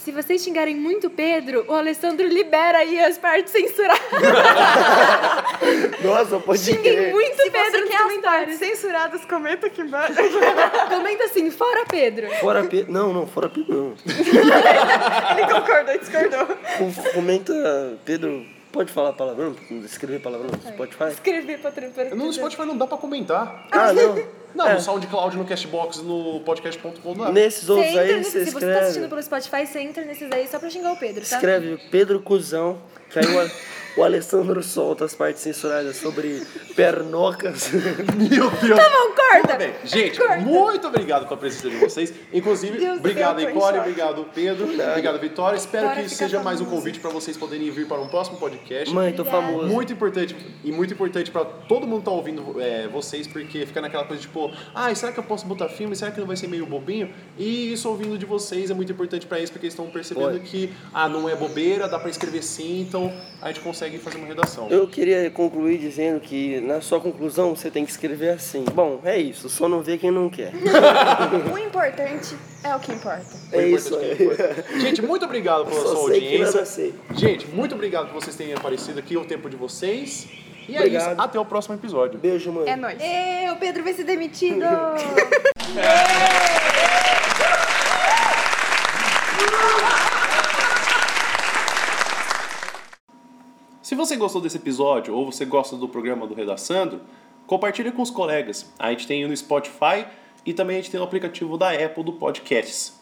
se vocês xingarem muito Pedro, o Alessandro libera aí as partes censuradas. Nossa, pode Xinguem crer. muito Se Pedro nos comentários. partes censuradas, comenta aqui embaixo. Comenta assim, fora Pedro. Fora Pedro. Não, não, fora Pedro não. Ele concordou e discordou. Com- Comenta, Pedro. Pode falar palavrão? Escrever palavrão no Spotify? Escrevi pra pra- No Spotify não dá pra comentar. Ah, não. Não, É. no SoundCloud, no Cashbox, no podcast.com não dá. Nesses outros entra aí, você se você tá assistindo pelo Spotify, você entra nesses aí só pra xingar o Pedro, tá? Escreve Pedro Cusão, que aí o, o Alessandro solta as partes censuradas sobre pernocas. Meu Deus. Tá bom, corta. Bem. Gente, Corta. muito obrigado pela presença de vocês. Inclusive, Deus do obrigado, choque. obrigado, Pedro, obrigado, Vitória. Espero que seja mais um famoso. convite para vocês poderem vir para um próximo podcast. Mãe, tô famoso. Muito importante e muito importante para todo mundo estar ouvindo é, vocês, porque fica naquela coisa tipo, ah, será que eu posso botar filme? Será que não vai ser meio bobinho? E isso ouvindo de vocês é muito importante para eles, porque eles estão percebendo Olha. que, ah, não é bobeira, dá para escrever sim, então a gente consegue fazer uma redação. Eu queria concluir dizendo que na sua conclusão você tem que escrever assim. Bom, é isso, só não vê quem não quer. O importante é o que importa. É importante isso que é aí. importante. Gente, muito obrigado pela sua audiência. Gente, muito obrigado por vocês terem aparecido aqui, o tempo de vocês. E é isso, até o próximo episódio. Beijo, mãe. É nóis. Ê, o Pedro vai ser demitido. Se você gostou desse episódio ou você gosta do programa do Redaçando, compartilhe com os colegas. A gente tem no Spotify e também a gente tem no aplicativo da Apple do Podcasts.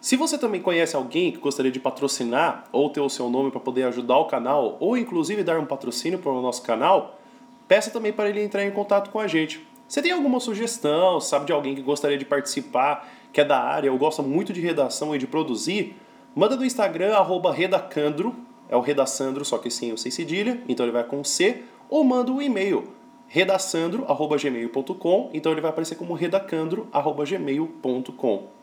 Se você também conhece alguém que gostaria de patrocinar ou ter o seu nome para poder ajudar o canal ou inclusive dar um patrocínio para o nosso canal, peça também para ele entrar em contato com a gente. Você tem alguma sugestão, sabe de alguém que gostaria de participar, que é da área ou gosta muito de redação e de produzir? Manda no Instagram, redacandro, é o redaçandro, só que sem o sem cedilha, então ele vai com C, ou manda um e-mail, redaçandro.gmail.com, então ele vai aparecer como redacandro.gmail.com.